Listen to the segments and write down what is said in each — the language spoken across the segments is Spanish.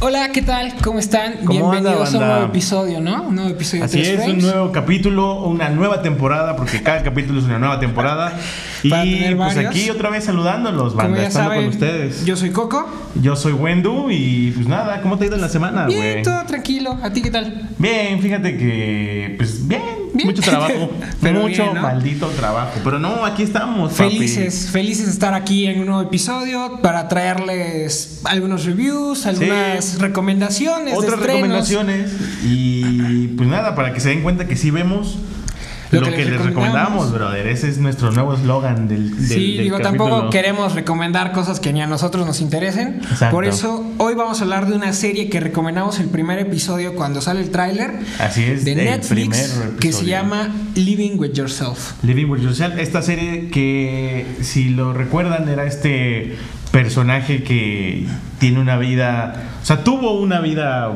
Hola, ¿qué tal? ¿Cómo están? ¿Cómo anda, Bienvenidos a un nuevo episodio, ¿no? Un nuevo episodio Así de es, un nuevo capítulo, una nueva temporada, porque cada capítulo es una nueva temporada. Y pues varios. aquí otra vez saludándolos, Como banda, ya estando saben, con ustedes. yo soy Coco. Yo soy Wendu y pues nada, ¿cómo te ha ido en la semana, Bien, güey? todo tranquilo. ¿A ti qué tal? Bien, fíjate que pues bien, Bien. mucho trabajo, Pero mucho bien, ¿no? maldito trabajo, pero no, aquí estamos, papi. Felices, felices de estar aquí en un nuevo episodio para traerles algunos reviews, algunas recomendaciones Otras recomendaciones y pues nada, para que se den cuenta que sí vemos Lo lo, que que, les recomendamos. brother. Ese es nuestro nuevo eslogan del, del Sí, del digo, capítulo. tampoco queremos recomendar cosas que ni a nosotros nos interesen. Exacto. Por eso hoy vamos a hablar de una serie que recomendamos el primer episodio cuando sale el tráiler Así es, de el Netflix que se llama Living with Yourself. Living with Yourself, esta serie que si lo recuerdan era este personaje que tiene una vida, o sea, tuvo una vida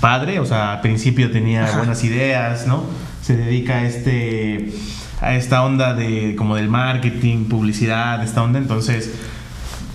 padre, o sea, al principio tenía Ajá. buenas ideas, ¿no? Se dedica a este a esta onda de como del marketing, publicidad, esta onda, entonces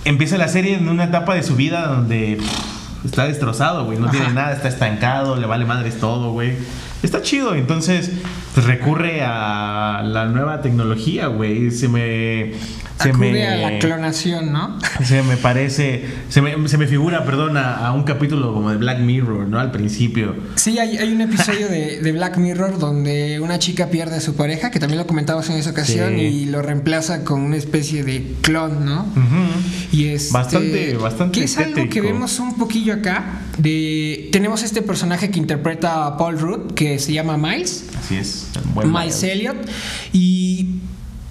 empieza la serie en una etapa de su vida donde pff, está destrozado, güey, no Ajá. tiene nada, está estancado, le vale madres todo, güey. Está chido, entonces pues recurre a la nueva tecnología, güey. Se me se me a la clonación, ¿no? se me parece, se me, se me figura, perdón, a, a un capítulo como de Black Mirror, ¿no? Al principio. Sí, hay, hay un episodio de, de Black Mirror donde una chica pierde a su pareja, que también lo comentamos en esa ocasión, Sí. y lo reemplaza con una especie de clon, ¿no? Ujú. Y este, Bastante- bastante Que es algo que vemos un poquillo acá. De, tenemos este personaje que interpreta a Paul Rudd, que se llama Miles. Así es. Buen Miles. Elliot. Y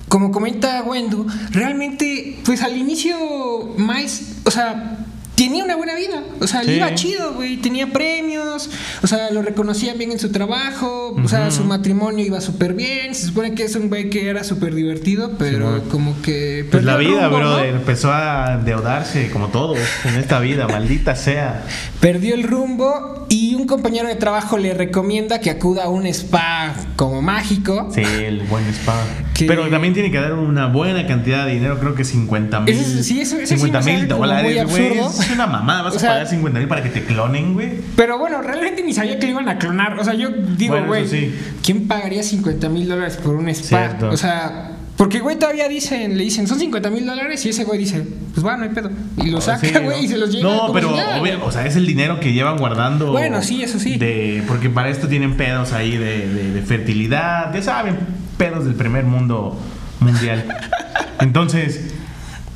como comenta Wendu, realmente, pues al inicio, Miles, o sea, tenía una buena vida. O sea, le iba chido, güey. Tenía premios, o sea, lo reconocían bien en su trabajo, o sea, su matrimonio iba súper bien. Se supone que es un güey que era súper divertido, pero Sí. como que. Pues la vida, rumbo, ¿no? brother, empezó a endeudarse como todos en esta vida, maldita sea. Perdió el rumbo y un compañero de trabajo le recomienda que acuda a un spa como mágico. Sí, el buen spa. Que- Pero también tiene que dar una buena cantidad de dinero, creo que 50 mil. Sí, eso- eso sí me 50 sale mil dólares, güey. Es una mamada, vas O a sea- pagar 50 mil para que te clonen, güey. Pero bueno, realmente ni sabía que lo iban a clonar. O sea, yo digo, Bueno, güey, eso sí. ¿quién pagaría 50 mil dólares por un spa? Cierto. O sea, porque güey todavía dicen, le dicen, son 50 mil dólares y ese güey dice, pues va, no hay pedo. Y lo saca, Sí, güey, ¿no? y se los lleva. No, pero obvio, o sea, es el dinero que llevan guardando. Bueno, sí, eso sí. De, porque para esto tienen pedos ahí de, de- de fertilidad, ya saben, pedos del primer mundo mundial. Entonces,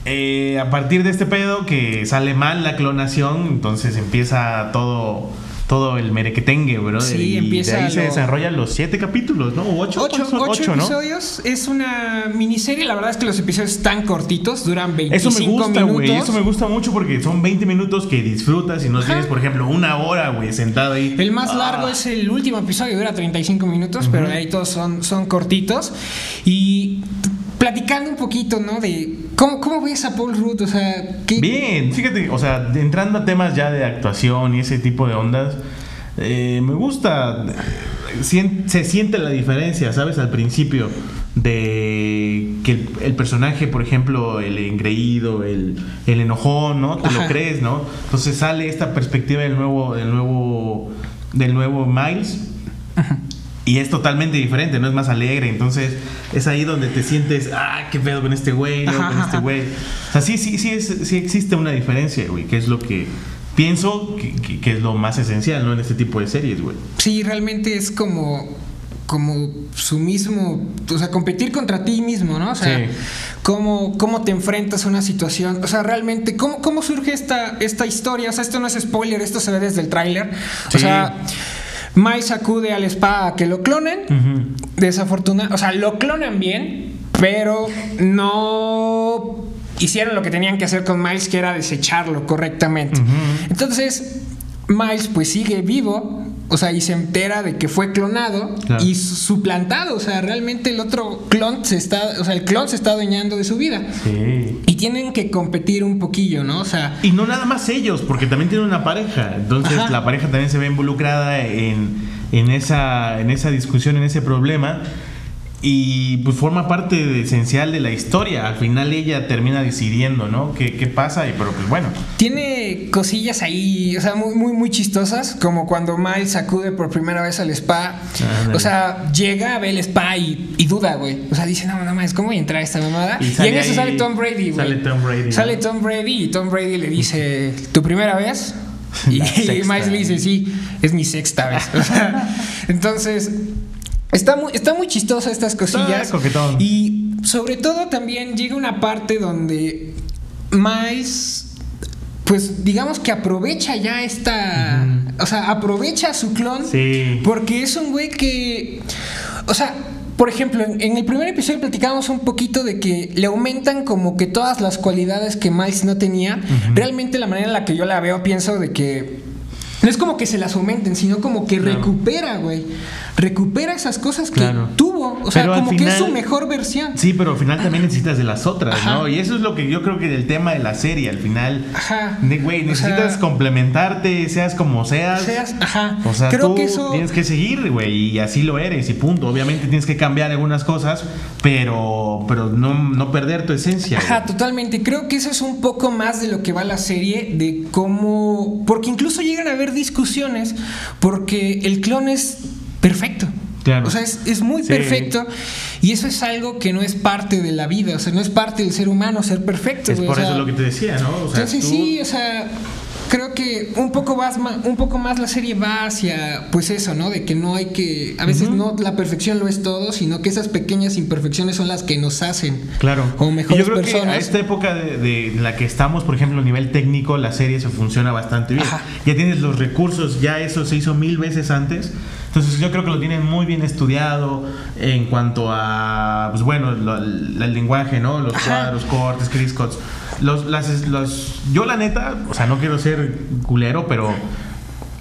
eh, a partir de este pedo que sale mal la clonación, entonces empieza todo todo el merequetengue, bro. Sí, y empieza de ahí se desarrollan los siete capítulos, ¿no? ¿O ocho? Ocho, ocho Ocho, ¿no? episodios, es una miniserie, la verdad es que los episodios están cortitos, duran 25 Eso me gusta, minutos. güey. Eso me gusta mucho porque son 20 minutos que disfrutas y no tienes, por ejemplo, una hora, güey, sentado ahí. El más Ah. largo es el último episodio, dura 35 minutos, pero de ahí todos son, son cortitos. Y platicando un poquito, ¿no? De cómo, cómo ves a Paul Rudd, o sea, ¿qué, Bien, fíjate, o sea, entrando a temas ya de actuación y ese tipo de ondas, eh, me gusta, eh, se siente la diferencia, ¿sabes? Al principio de que el, el personaje, por ejemplo, el engreído, el, el enojón, ¿no? Te Ajá. lo crees, ¿no? Entonces sale esta perspectiva del nuevo, del nuevo, del nuevo Miles. Y es totalmente diferente, no es más alegre. Entonces es ahí donde te sientes, ah, qué pedo con este güey, Ajá, con este güey. O sea, sí, sí, sí, es- sí existe una diferencia, güey, que es lo que pienso que, que- que es lo más esencial, ¿no? En este tipo de series, güey. Sí, realmente es como como su mismo, o sea, competir contra ti mismo, ¿no? O sea, Sí. cómo, cómo te enfrentas a una situación, o sea, realmente, ¿cómo, cómo surge esta, esta historia? O sea, esto no es spoiler, esto se ve desde el tráiler. Sí. O sea, Miles acude al spa a que lo clonen. Desafortunadamente, o sea, lo clonan bien, pero no hicieron lo que tenían que hacer con Miles, que era desecharlo correctamente. Entonces, Miles pues sigue vivo, o sea, y se entera de que fue clonado Claro. y su- suplantado, o sea, realmente el otro clon se está, o sea, el clon se está adueñando de su vida. Sí. Y tienen que competir un poquillo, ¿no? O sea, Y no nada más ellos, porque también tienen una pareja. Entonces Ajá. la pareja también se ve involucrada en, en, esa, en esa discusión, en ese problema. Y pues forma parte de- esencial de la historia. Al final ella termina decidiendo, ¿no? ¿Qué, qué pasa? Y, pero pues bueno. Tiene cosillas ahí, o sea, muy, muy, muy chistosas, como cuando Miles acude por primera vez al spa. Ándale. O sea, llega, ve el spa y, y duda, güey. O sea, dice, no, no más, ¿cómo voy a entrar a esta mamada? Y Y, en eso ahí- sale Tom Brady, güey. sale Tom Brady. Sale Tom Brady y Tom Brady le dice, ¿tu primera vez? Y, y. Miles le dice, sí, es mi sexta vez. O sea, entonces, está muy, está muy chistosa estas cosillas. Está. Y sobre todo también llega una parte donde Miles, pues digamos que aprovecha ya esta, o sea, aprovecha a su clon, Sí. porque es un güey que, o sea, por ejemplo, en, en el primer episodio platicábamos un poquito de que le aumentan como que todas las cualidades que Miles no tenía. Realmente la manera en la que yo la veo pienso de que no es como que se las aumenten, sino como que Claro. recupera, güey. Recupera esas cosas que Claro. tuvo. O sea, Pero como que es su final- mejor versión. Sí, pero al final también necesitas de las otras, Ajá. ¿no? Y eso es lo que yo creo que del tema de la serie, al final. Ajá. Güey, O necesitas sea- complementarte, seas como seas. Seas- ajá. O sea, Creo tú que eso. tienes que seguir, güey, y así lo eres, y punto. Obviamente tienes que cambiar algunas cosas, pero, pero no, no perder tu esencia. Ajá, güey. totalmente. Creo que eso es un poco más de lo que va la serie, de cómo... Porque incluso llegan a haber discusiones, porque el clon es perfecto. Claro. O sea, es, es muy Sí. perfecto y eso es algo que no es parte de la vida, o sea, no es parte del ser humano ser perfecto. Es por o sea, eso lo que te decía, ¿no? O sea, entonces tú- sí, o sea, creo que un poco más un poco más la serie va hacia pues eso, ¿no? De que no hay que a veces no la perfección lo es todo, sino que esas pequeñas imperfecciones son las que nos hacen Claro. como Y mejores yo creo que a esta época de, la que estamos, por ejemplo, a nivel técnico, la serie se funciona bastante bien. Ajá. Ya tienes los recursos, ya eso se hizo mil veces antes. Entonces yo creo que lo tienen muy bien estudiado en cuanto a, pues bueno, lo- el lenguaje, ¿no? Los Ajá. cuadros, cortes, Chris Scotts. Los, las, los, yo la neta, o sea, no quiero ser culero, pero...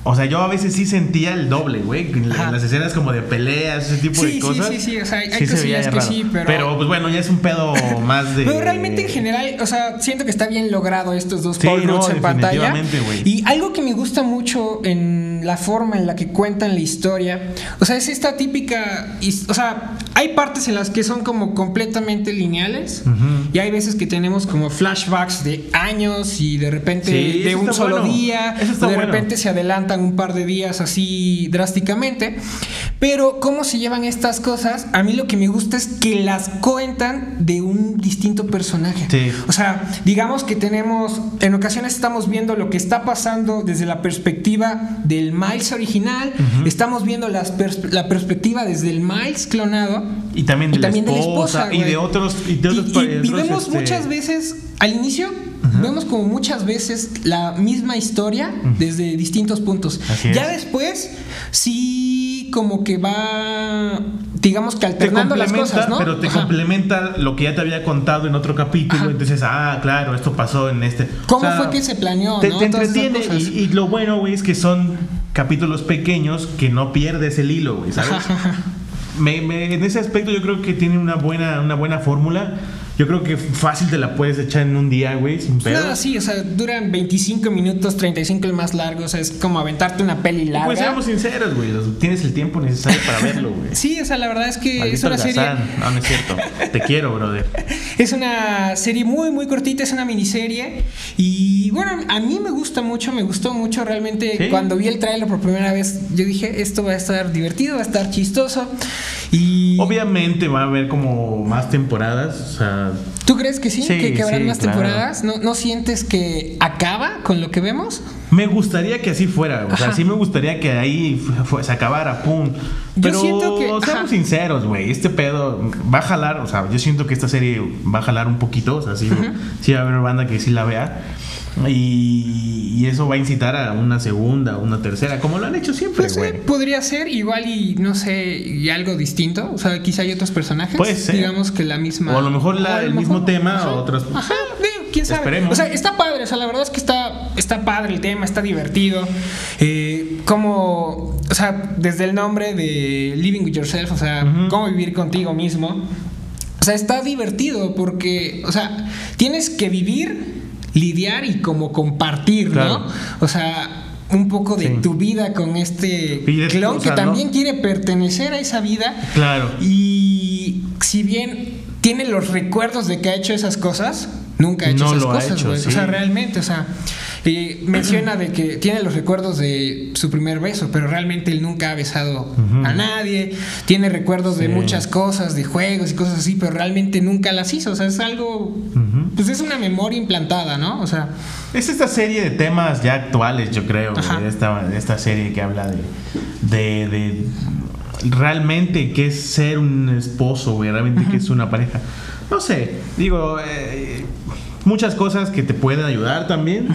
O sea, yo a veces sí sentía el doble, güey. En la- las escenas como de peleas, ese tipo Sí, de sí, cosas. sí, sí, o sea, hay- se veía cosillas que raro. sí, pero- pues bueno, ya es un pedo más de. Pero realmente en general, o sea, siento que está bien logrado estos dos Sí, Paul no, en pantalla. Y algo que me gusta mucho en la forma en la que cuentan la historia, o sea, es esta típica, o sea, hay partes en las que son como completamente lineales Ujú. y hay veces que tenemos como flashbacks de años y de repente Sí, de un solo bueno. día, de bueno. repente se adelantan un par de días así drásticamente. Pero cómo se llevan estas cosas, a mí lo que me gusta es que las cuentan de un distinto personaje. Sí. O sea, digamos que tenemos, en ocasiones estamos viendo lo que está pasando desde la perspectiva del Miles original, estamos viendo las pers- la perspectiva desde el Miles clonado. Y también de, Y la, también de la esposa, esposa, y güey. de otros. Y, de otros y- y vemos este, muchas veces, al inicio, vemos como muchas veces la misma historia desde distintos puntos. Así ya es. después, sí, como que va, digamos que Te alternando las cosas, ¿no? pero te Ajá. complementa lo que ya te había contado en otro capítulo. Ajá. Entonces, ah, claro, esto pasó en este. ¿Cómo O sea, fue que se planeó? Te, ¿no? te entretiene y, y lo bueno, güey, es que son capítulos pequeños que no pierdes el hilo, güey, ¿sabes? Me- me- en ese aspecto yo creo que tiene una buena, una buena fórmula. Yo creo que fácil te la puedes echar en un día, güey, sin pedo. No, sí, o sea, duran 25 minutos, 35 el más largo, o sea, es como aventarte una peli larga. Pues seamos sinceros, güey. Tienes el tiempo necesario para verlo, güey. Sí, o sea, la verdad es que es una serie. No, no es cierto. Te quiero, brother. Es una serie muy, muy cortita, es una miniserie. Y bueno, a mí me gusta mucho, me gustó mucho realmente. Sí. Cuando vi el trailer por primera vez, yo dije, esto va a estar divertido, va a estar chistoso. Y. Obviamente va a haber como más temporadas. O sea, ¿Tú crees que sí? Sí, ¿Que, que habrán sí, más claro. temporadas? ¿No, ¿No sientes que acaba con lo que vemos? me gustaría que así fuera. O sea, sí me gustaría que ahí se acabara, pum. Yo Pero siento que- ajá. seamos sinceros, güey. Este pedo va a jalar. O sea, yo siento que esta serie va a jalar un poquito. O sea, sí, sí va a haber banda que sí la vea. Y, y eso va a incitar a una segunda, una tercera, como lo han hecho siempre, Pues, güey. eh, podría ser igual y no sé, y algo distinto. O sea, quizá hay otros personajes. Puede ser. Digamos que la misma. O a lo mejor la- lo el mismo tema, o otras- Ajá, quién sabe. Esperemos. O sea, está padre. O sea, la verdad es que está, está padre el tema, está divertido. Eh, como. O sea, desde el nombre de Living with Yourself, o sea, cómo vivir contigo mismo. O sea, está divertido porque, o sea, tienes que vivir, lidiar y como compartir, Claro. ¿no? O sea, un poco de Sí. tu vida con este clon que ¿no? también quiere pertenecer a esa vida. Claro. Y si bien tiene los recuerdos de que ha hecho esas cosas, nunca ha hecho No esas lo ha cosas, hecho, sí. O sea, realmente, o sea, y menciona de que tiene los recuerdos de su primer beso, pero realmente él nunca ha besado a nadie. Tiene recuerdos de muchas cosas, de juegos y cosas así, pero realmente nunca las hizo. O sea, es algo. Pues es una memoria implantada, ¿no? O sea, Es esta serie de temas ya actuales, yo creo, Ajá. esta, esta serie que habla de, de, de realmente qué es ser un esposo, güey, realmente qué es una pareja. No sé, digo, eh, muchas cosas que te pueden ayudar también.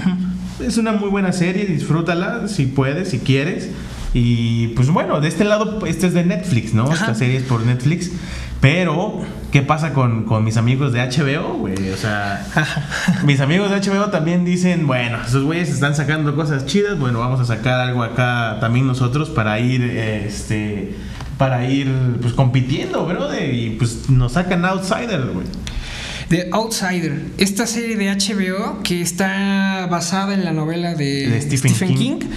Es una muy buena serie, disfrútala si puedes, si quieres. Y pues bueno, de este lado, este es de Netflix, ¿no? Esta serie es por Netflix. Pero, ¿qué pasa con, con mis amigos de HBO, güey? O sea, mis amigos de HBO también dicen, bueno, esos güeyes están sacando cosas chidas, bueno, vamos a sacar algo acá también nosotros para ir, este, para ir, pues, compitiendo, bro, y pues nos sacan Outsider, güey. The Outsider, esta serie de HBO que está basada en la novela de, De Stephen Stephen, King. King.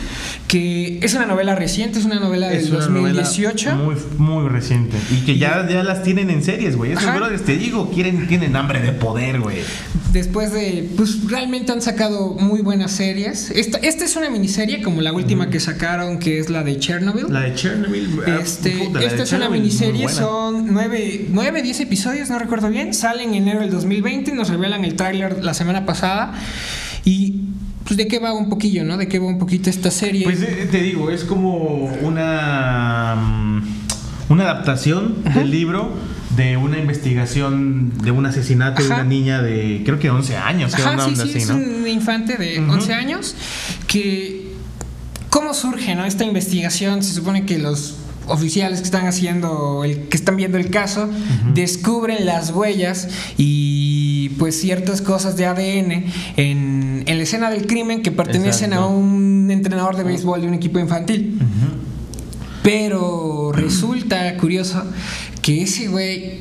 que es una novela reciente, es una novela del Es una novela 2018. muy, muy reciente. Y que ya, ya las tienen en series, güey. Esos brothers, te digo, quieren, tienen hambre de poder, güey. Después de, pues realmente han sacado muy buenas series. Esta, esta es una miniserie como la última que sacaron, que es la de Chernobyl. La de Chernobyl. ah, Este, puta, esta es una Chernobyl, miniserie, son nueve, nueve, diez episodios, no recuerdo bien. Salen en enero del 2020, nos revelan el tráiler la semana pasada. Y pues de qué va un poquillo, ¿no? De qué va un poquito esta serie. Pues eh, te digo, es como una, mm, una adaptación del libro de una investigación de un asesinato de una niña de creo que 11 años, Ajá, una sí, onda sí, así, es ¿no? un infante de Ujú. 11 años que... ¿Cómo surge no? esta investigación? Se supone que los oficiales que están haciendo, el, que están viendo el caso, descubren las huellas y pues ciertas cosas de ADN en, en la escena del crimen que pertenecen Exacto. a un entrenador de béisbol de un equipo infantil. Pero resulta curioso que ese güey,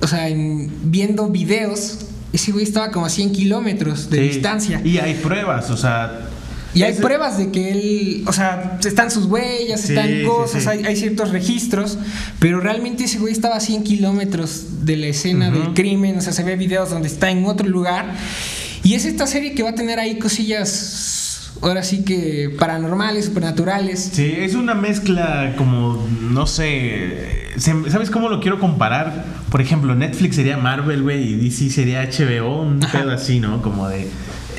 o sea, en- viendo videos, ese güey estaba como a 100 kilómetros de Sí, distancia. Y hay pruebas, o sea. Y hay pruebas de que él, o sea, están sus huellas, Sí, están cosas, sí. Hay, hay ciertos registros, pero realmente ese güey estaba a 100 kilómetros de la escena del crimen, o sea, se ve videos donde está en otro lugar. Y es esta serie que va a tener ahí cosillas, ahora sí que paranormales, supernaturales. Sí, es una mezcla como, no sé, ¿sabes cómo lo quiero comparar? Por ejemplo, Netflix sería Marvel, güey, y DC sería HBO, un Ajá. pedo así, ¿no? Como de,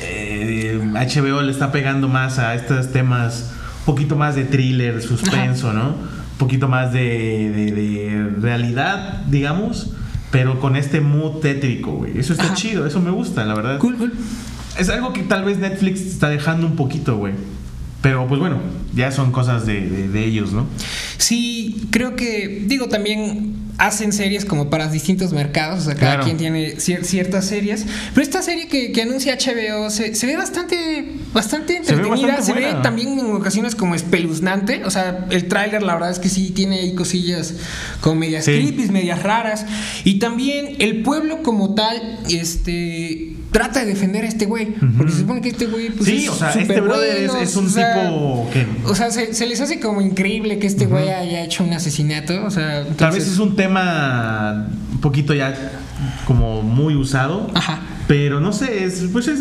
eh, HBO le está pegando más a estos temas, un poquito más de thriller, suspenso, ¿no? Un poquito más de, de- de realidad, digamos, pero con este mood tétrico, güey. Eso está Ajá. chido, eso me gusta, la verdad. Cool, cool. Es algo que tal vez Netflix está dejando un poquito, güey. Pero pues bueno, ya son cosas de, de- de ellos, ¿no? Sí, creo que, digo, también hacen series como para distintos mercados, o sea, cada Claro. quien tiene cier- ciertas series, pero esta serie que, que anuncia HBO se, se ve bastante, bastante Se ve entretenida, bastante se ve, también en ocasiones como espeluznante, o sea, el tráiler la verdad es que sí tiene ahí cosillas como medias Sí. creepy, medias raras, y también el pueblo como tal, este... Trata de defender a este güey, porque se supone que este güey pues, sí, es o sea, este brother es, bueno, es un o sea, tipo que o sea, se, se les hace como increíble que este güey haya hecho un asesinato. O sea, tal entonces- vez es un tema un poquito ya como muy usado. Ajá. Pero no sé, es, pues es,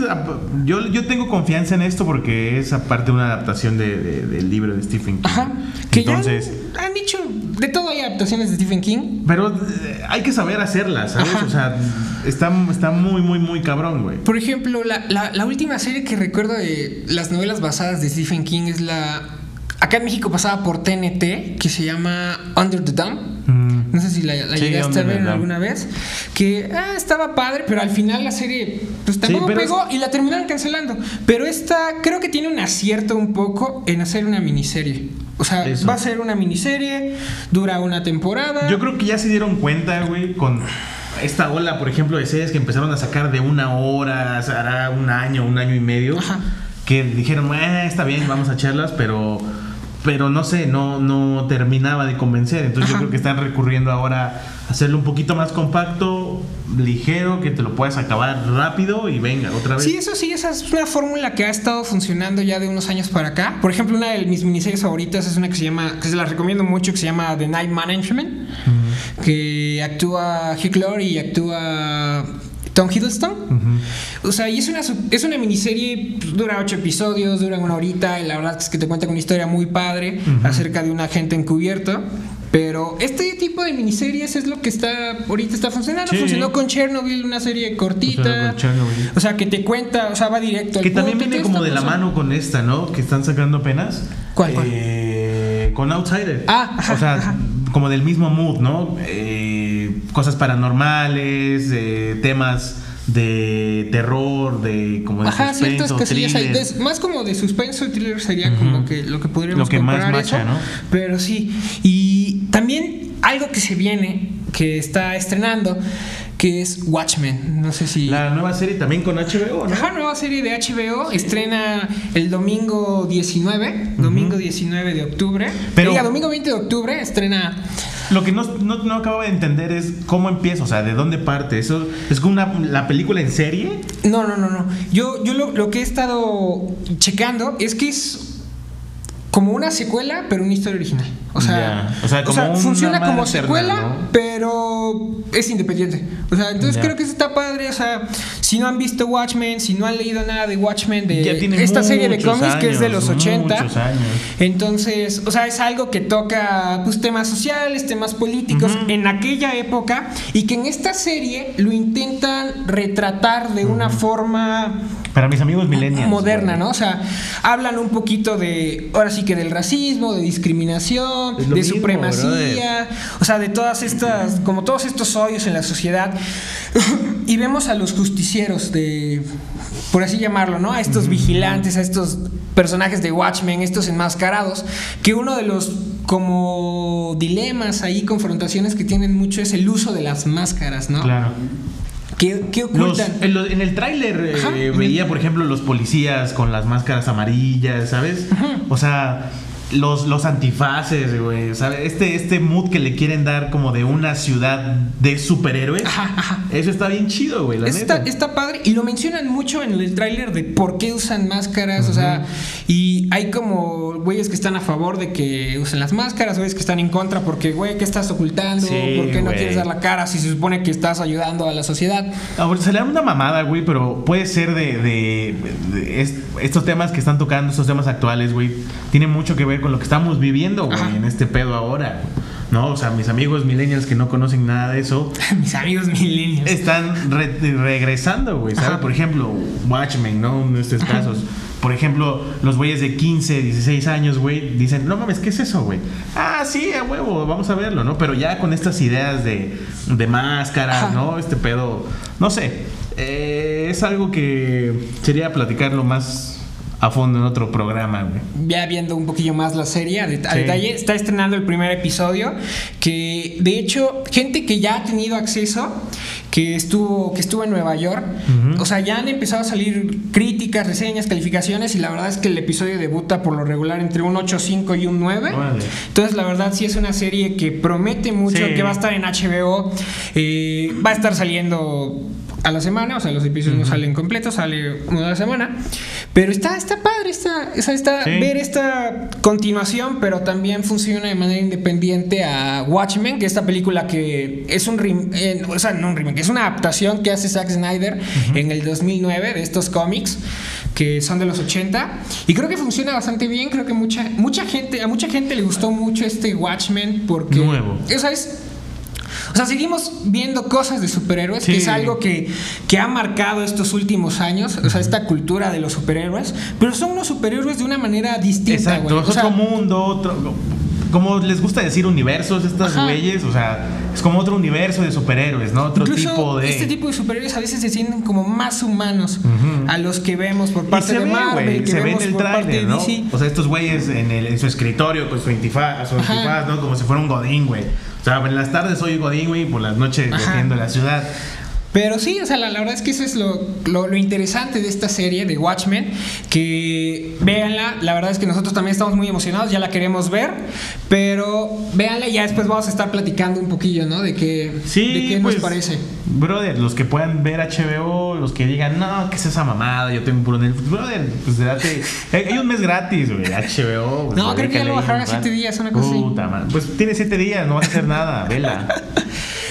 yo, yo tengo confianza en esto porque es aparte una adaptación de- de- del libro de Stephen King. Ajá. Que Entonces, ya han, han dicho. De todo hay adaptaciones de Stephen King. pero eh, hay que saber hacerlas, ¿sabes? Ajá. O sea, está, está muy, muy, muy cabrón, güey. Por ejemplo, la, la- la última serie que recuerdo de las novelas basadas de Stephen King es la. Acá en México pasaba por TNT, que se llama Under the Dome. Mm. No sé si la, la Sí, llegaste a ver alguna vez. Que ah, estaba padre, pero al final la serie pues tampoco pero pegó y la terminaron cancelando. Pero esta creo que tiene un acierto un poco en hacer una miniserie. O sea, Eso. va a ser una miniserie, dura una temporada. Yo creo que ya se dieron cuenta, güey, con esta ola, por ejemplo, de series que empezaron a sacar de una hora, hará un año, un año y medio, Ajá. que dijeron, eh, está bien, vamos a echarlas, pero, pero no sé, no, no terminaba de convencer. Entonces Ajá. yo creo que están recurriendo ahora a hacerlo un poquito más compacto, ligero, que te lo puedas acabar rápido y venga, otra vez. Sí, eso sí, esa es una fórmula que ha estado funcionando ya de unos años para acá. Por ejemplo, una de mis miniseries favoritas es una que se llama, que se la recomiendo mucho, que se llama The Night Management, que actúa Hugh Laurie y actúa Tom Hiddleston. O sea, y es una, es una miniserie, pues, dura ocho episodios, dura una horita, y la verdad es que te cuenta con una historia muy padre acerca de un agente encubierto. Pero este tipo de miniseries es lo que está ahorita está funcionando. Funcionó con Chernobyl, una serie cortita. O sea, que te cuenta, o sea, va directo Que también viene como de la mano con esta, ¿no? Que están sacando apenas. ¿Cuál? Eh, con Outsider. Ah, O sea, como del mismo mood, ¿no? Eh, cosas paranormales, eh, temas de terror, de como de Ajá, suspenso, ciertas más como de suspenso y thriller sería como que lo que podríamos Lo que más macha, eso, ¿no? Pero sí, y también algo que se viene, que está estrenando, que es Watchmen. No sé si. La nueva serie también con HBO, ¿no? Ajá, nueva serie de HBO. Estrena el domingo 19. Domingo 19 de octubre. Pero- Diga, domingo 20 de octubre estrena. Lo que no, no, no acabo de entender es cómo empieza, o sea, de dónde parte. Eso es como una, la película en serie. No, no, no, no. Yo, yo lo, lo que he estado checando es que es como una secuela, pero una historia original. O sea, Ya. O sea, como una funciona como eterna, secuela, ¿no? pero es independiente. O sea, entonces creo que eso está padre. O sea, si no han visto Watchmen, si no han leído nada de Watchmen, de esta serie de cómics que es de años, los 80. muchos años. Entonces, o sea, es algo que toca pues temas sociales, temas políticos en aquella época y que en esta serie lo intentan retratar de una forma Para mis amigos millennials. moderna. ¿no? O sea, hablan un poquito de, ahora sí que del racismo, de discriminación, de mismo, supremacía, o sea, de todas estas, como todos estos hoyos en la sociedad. y vemos a los justicieros de, por así llamarlo, ¿no? A estos vigilantes, a estos personajes de Watchmen, estos enmascarados, que uno de los como dilemas ahí, confrontaciones que tienen mucho es el uso de las máscaras, ¿no? Claro. ¿Qué, qué Los- ocultan? en, lo- en el tráiler eh, veía, por ejemplo, los policías con las máscaras amarillas, ¿sabes? O sea, los, los antifaces, güey, ¿sabes? Este, este mood que le quieren dar como de una ciudad de superhéroes. Ajá, ajá. Eso está bien chido, güey, la Está, neta. está padre y lo mencionan mucho en el tráiler de por qué usan máscaras, o sea, y hay como güeyes que están a favor de que usen las máscaras, güeyes que están en contra porque, güey, ¿qué estás ocultando? Sí, ¿Por qué no güey. quieres dar la cara si se supone que estás ayudando a la sociedad? Ahora, se le da una mamada, güey, pero puede ser de, de- de est- estos temas que están tocando, estos temas actuales, güey, tienen mucho que ver con lo que estamos viviendo, güey, en este pedo ahora. ¿no? O sea, mis amigos millennials que no conocen nada de eso, Mis amigos milenios. están re- regresando, güey, ¿sabes? Ajá. Por ejemplo, Watchmen, ¿no? En estos casos. Por ejemplo, los güeyes de 15, 16 años, güey, dicen, no mames, ¿qué es eso, güey? Ah, sí, a huevo, vamos a verlo, ¿no? Pero ya con estas ideas de, de máscaras, Ajá. ¿no? Este pedo, no sé, eh, es algo que sería platicarlo más a fondo en otro programa, güey. ya viendo un poquillo más la serie a, det- a Sí. detalle, está estrenando el primer episodio que de hecho gente que ya ha tenido acceso que estuvo que estuvo en Nueva York, o sea, ya han empezado a salir críticas, reseñas, calificaciones y la verdad es que el episodio debuta por lo regular entre un 8.5 y un 9. Órale. Entonces, la verdad sí es una serie que promete mucho, Sí. que va a estar en HBO, eh, va a estar saliendo a la semana, o sea, los episodios no salen completos, sale uno a la semana, pero está, está padre, está, sea, está Sí. ver esta continuación, pero también funciona de manera independiente a Watchmen, que es esta película que es un rem- eh, o sea, no un remake, es una adaptación que hace Zack Snyder en el 2009 de estos cómics que son de los 80 y creo que funciona bastante bien, creo que mucha mucha gente a mucha gente le gustó mucho este Watchmen porque Nuevo. o sea, es o sea, seguimos viendo cosas de superhéroes, que es algo que, que ha marcado estos últimos años, o sea, esta cultura de los superhéroes, pero son unos superhéroes de una manera distinta, Exacto, güey. es O sea, otro mundo, otro. Como les gusta decir universos, estas güeyes, o sea, es como otro universo de superhéroes, ¿no? Otro Incluso tipo de. este tipo de superhéroes a veces se sienten como más humanos Ujú. a los que vemos por parte de ve, Marvel, güey, que se ve en vemos el tráiler, ¿no? DC. O sea, estos güeyes en, el- en su escritorio con su antifaz, su Ajá. antifaz, ¿no? Como si fuera un godín, güey. O sea, en las tardes soy godín, güey, y por las noches Ajá. defiendo la ciudad. Pero sí, o sea, la, la verdad es que eso es lo, lo, lo interesante de esta serie de Watchmen, que véanla, la verdad es que nosotros también estamos muy emocionados, ya la queremos ver, pero véanla y ya después vamos a estar platicando un poquillo, ¿no? De qué, Sí, de qué pues, nos parece. Brother, los que puedan ver HBO, los que digan, no, ¿qué es esa mamada? Yo tengo puro Netflix. Brother, pues date. hay un mes gratis, güey, HBO. pues, No, creo que ya lo bajaron un a siete rato. días, una cosa así. Puta madre. Pues tiene siete días, no vas a hacer nada, vela.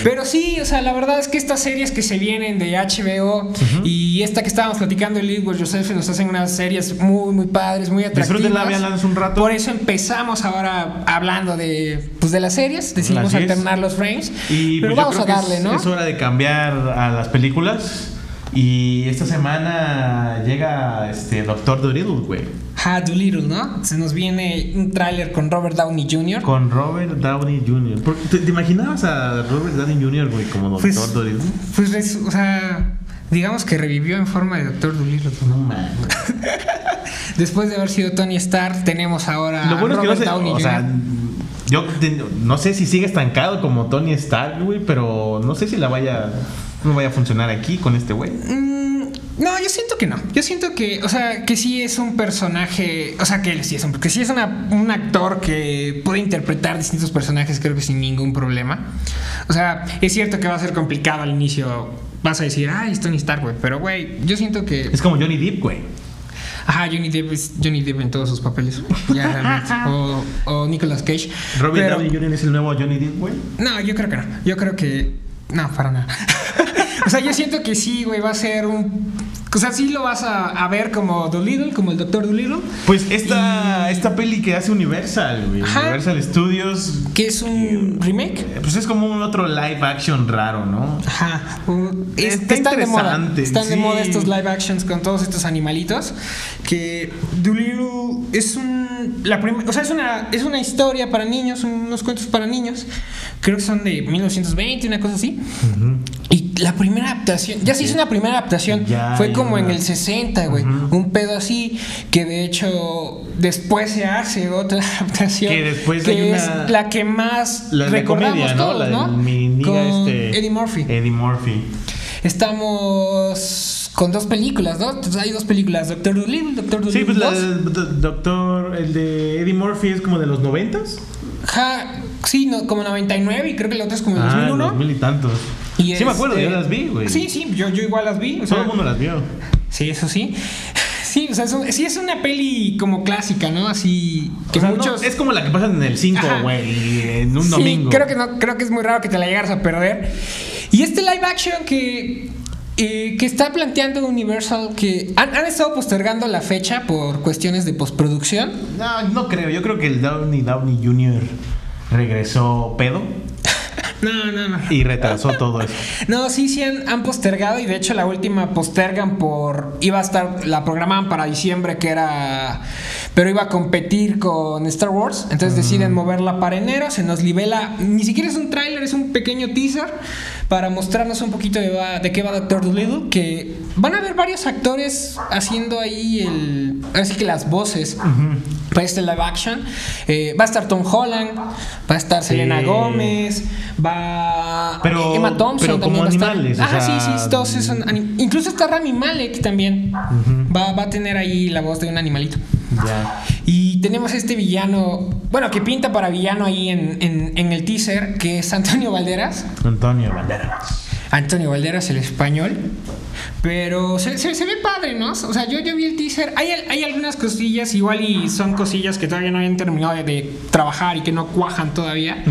Pero sí, o sea, la verdad es que estas series que se vienen de HBO y esta que estábamos platicando, el League with Yourself, nos hacen unas series muy, muy padres, muy atractivas. Disfrútenla, un rato. Por eso empezamos ahora hablando de, pues, de las series, decidimos Así es. alternar los frames. Y pero pues, vamos a darle, es, ¿no? Es hora de cambiar a las películas. Y esta semana llega este Doctor Dolittle, güey. Ha Doolittle, ¿no? Se nos viene un tráiler con Robert Downey Jr. Con Robert Downey Jr. ¿Por- ¿Te, te imaginabas a Robert Downey Jr., güey, como Doctor Pues-? Pues, es- o sea, digamos que revivió en forma de Doctor Dolittle. No mames. Después de haber sido Tony Stark, tenemos ahora Lo bueno a es que no Robert sé, Downey o Jr. sea, yo no sé si sigue estancado como Tony Stark, güey, pero no sé si la vaya, no vaya a funcionar aquí con este güey. Mm, no, yo siento que no. Yo siento que, o sea, que sí es un personaje, o sea, que él sí es un, que sí es una- un actor que puede interpretar distintos personajes, creo que sin ningún problema. O sea, es cierto que va a ser complicado al inicio. Vas a decir, ay, es Tony Stark, güey. Pero, güey, yo siento que. Es como Johnny Depp, güey. Ajá, Johnny Depp es Johnny Depp en todos sus papeles. Ya, realmente. O, o Nicolas Cage. Pero- Downey Jr. es el nuevo Johnny Depp, güey. No, yo creo que no. Yo creo que. No, para nada. o sea, yo siento que sí, güey, va a ser un. O sea, sí lo vas a, a ver como Dolittle, como el Doctor Dolittle, Pues esta, Y- esta peli que hace Universal, güey. Ajá. Universal Studios. que es un remake. eh, Pues es como un otro live action raro, ¿no? Ajá. un- es- Está están de moda. interesante, Están de moda estos live actions con todos estos animalitos. Que Dolittle es un. La prim- o sea, es una, es una historia para niños, unos cuentos para niños. Creo que son de 1920, una cosa así. Y la primera adaptación, ya se hizo una primera adaptación, Ya fue como en el 60, güey, un pedo así, que de hecho después se hace otra adaptación, Que después que hay es la que más La de recordamos comedia, ¿no? todos, la Con este. Eddie Murphy. Eddie Murphy. Estamos con dos películas, ¿no? Hay dos películas, Doctor Dolittle, Doctor Dolittle Sí, pues la 2. del do- Doctor, el de Eddie Murphy es como de los noventas. Ja, sí, no, como 99 y creo que la otra es como el Ah, 2001. dos mil y tantos. Y sí me acuerdo, este- yo las vi, güey. Sí, sí, yo, yo igual las vi. o Todo sea, el mundo las vio. Sí, eso sí. Sí, o sea, es un- sí es una peli como clásica, ¿no? Así que O sea, no, muchos... es como la que pasa en el 5, Ajá. güey, en un Sí, domingo. creo que no, creo que es muy raro que te la llegaras a perder. Y este live action que, eh, que está planteando Universal, que han, han estado postergando la fecha por cuestiones de postproducción. No, no creo. Yo creo que el Downey Downey Jr. regresó pedo No, no, no. y retrasó todo eso. No, sí, sí han, han postergado y de hecho la última postergan por... Iba a estar, la programaban para diciembre que era... Pero iba a competir con Star Wars, entonces deciden moverla para enero, se nos libela, ni siquiera es un tráiler, es un pequeño teaser para mostrarnos un poquito de, va- de qué va Doctor Dolittle, que van a haber varios actores haciendo ahí el... Así que las voces para este live action. Eh, va a estar Tom Holland, va a estar Selena. Gómez, va Pero- Emma Thompson pero como también va a estar. o sea, sí, sí, todos son anim- Incluso está Rami Malek también. va, va a tener ahí la voz de un animalito. Ya. Y tenemos este villano, bueno, que pinta para villano ahí en, en- en el teaser, que es Antonio Valderas. Antonio Banderas. Antonio Valderas, el español. Pero se, se- se ve padre, ¿no? O sea, yo, yo vi el teaser. Hay, hay algunas cosillas, igual y son cosillas que todavía no habían terminado de, de trabajar y que no cuajan todavía.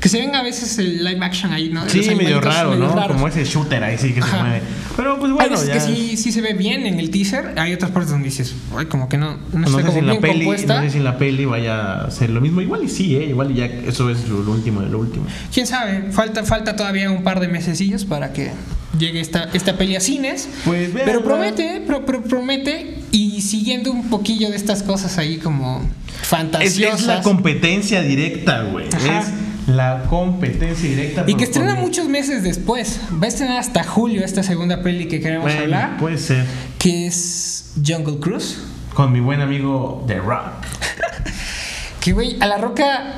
Que se ven a veces el live action ahí, ¿no? De Sí, medio raro, medio ¿no? raros. Como ese shooter ahí sí que se Ajá. mueve. Pero pues Hay bueno, veces ya. que sí, sí se ve bien en el teaser. Hay otras partes donde dices, ay, como que no, no No sé, como si en la peli, compuesta. no sé si en la peli vaya a ser lo mismo. Igual y sí, ¿eh? Igual y ya eso es lo, lo último de lo último. Quién sabe, falta, falta todavía un par de mesecillos para que llegue esta, esta peli a cines. Pues véanla. Pero promete, pro- pro- promete. Y siguiendo un poquillo de estas cosas ahí como fantasiosas. es la competencia directa, güey. Es la competencia directa. y que estrena con- muchos meses después. Va a estrenar hasta julio esta segunda peli que queremos Bueno, hablar. puede ser. Que es Jungle Cruise. Con mi buen amigo The Rock. Que, güey, a la roca.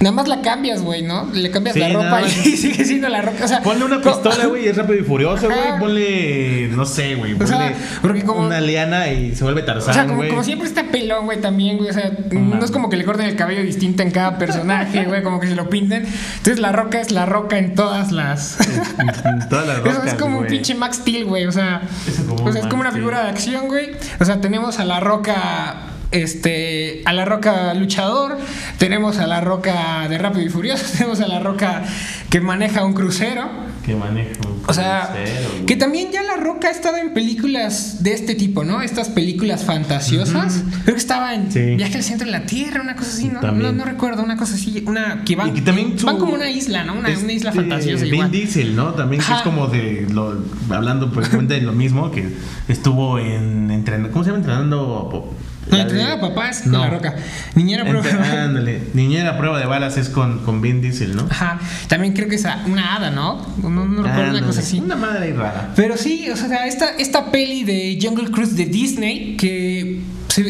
Nada más la cambias, güey, ¿no? Le cambias Sí, la ropa y sigue siendo la roca. O sea, Ponle una pistola, güey, y es rápido y furioso, güey. Ponle, no sé, güey. Ponle sea, porque como- una liana y se vuelve O sea, Tarzán, como, siempre está pelón, güey, también, güey. O sea, no es como que le corten el cabello distinto en cada personaje, güey, como que se lo pinten. Entonces la roca es la roca en todas las. En todas las Eso rocas, es como un pinche Max Steel, güey. O sea, como o sea, es como una figura de acción, güey. O sea, tenemos a la roca. Este, a la roca luchador, tenemos a la roca de Rápido y Furioso, tenemos a la roca que maneja un crucero, Que maneja un o sea, crucero, que también ya La Roca ha estado en películas de este tipo, ¿no? Estas películas fantasiosas. Creo que estaba en Sí. Viaje al centro de la Tierra, una cosa así, ¿no? No, no recuerdo, una cosa así, una que van, Y que también su- van como una isla, ¿no? Una, una isla fantasiosa Vin igual. Diesel, ¿no? También que es como de lo, hablando precisamente de lo mismo que estuvo en entrenando, ¿cómo se llama? Entrenando No, la entrenada de- papá es con No. La Roca. Niñera prueba. Entre- ándale, niñera prueba de balas es con, con Vin Diesel, ¿no? Ajá. También creo que es una hada, ¿no? No, no recuerdo una cosa así. Una madre ahí rara. Pero sí, o sea, esta, esta peli de Jungle Cruise de Disney que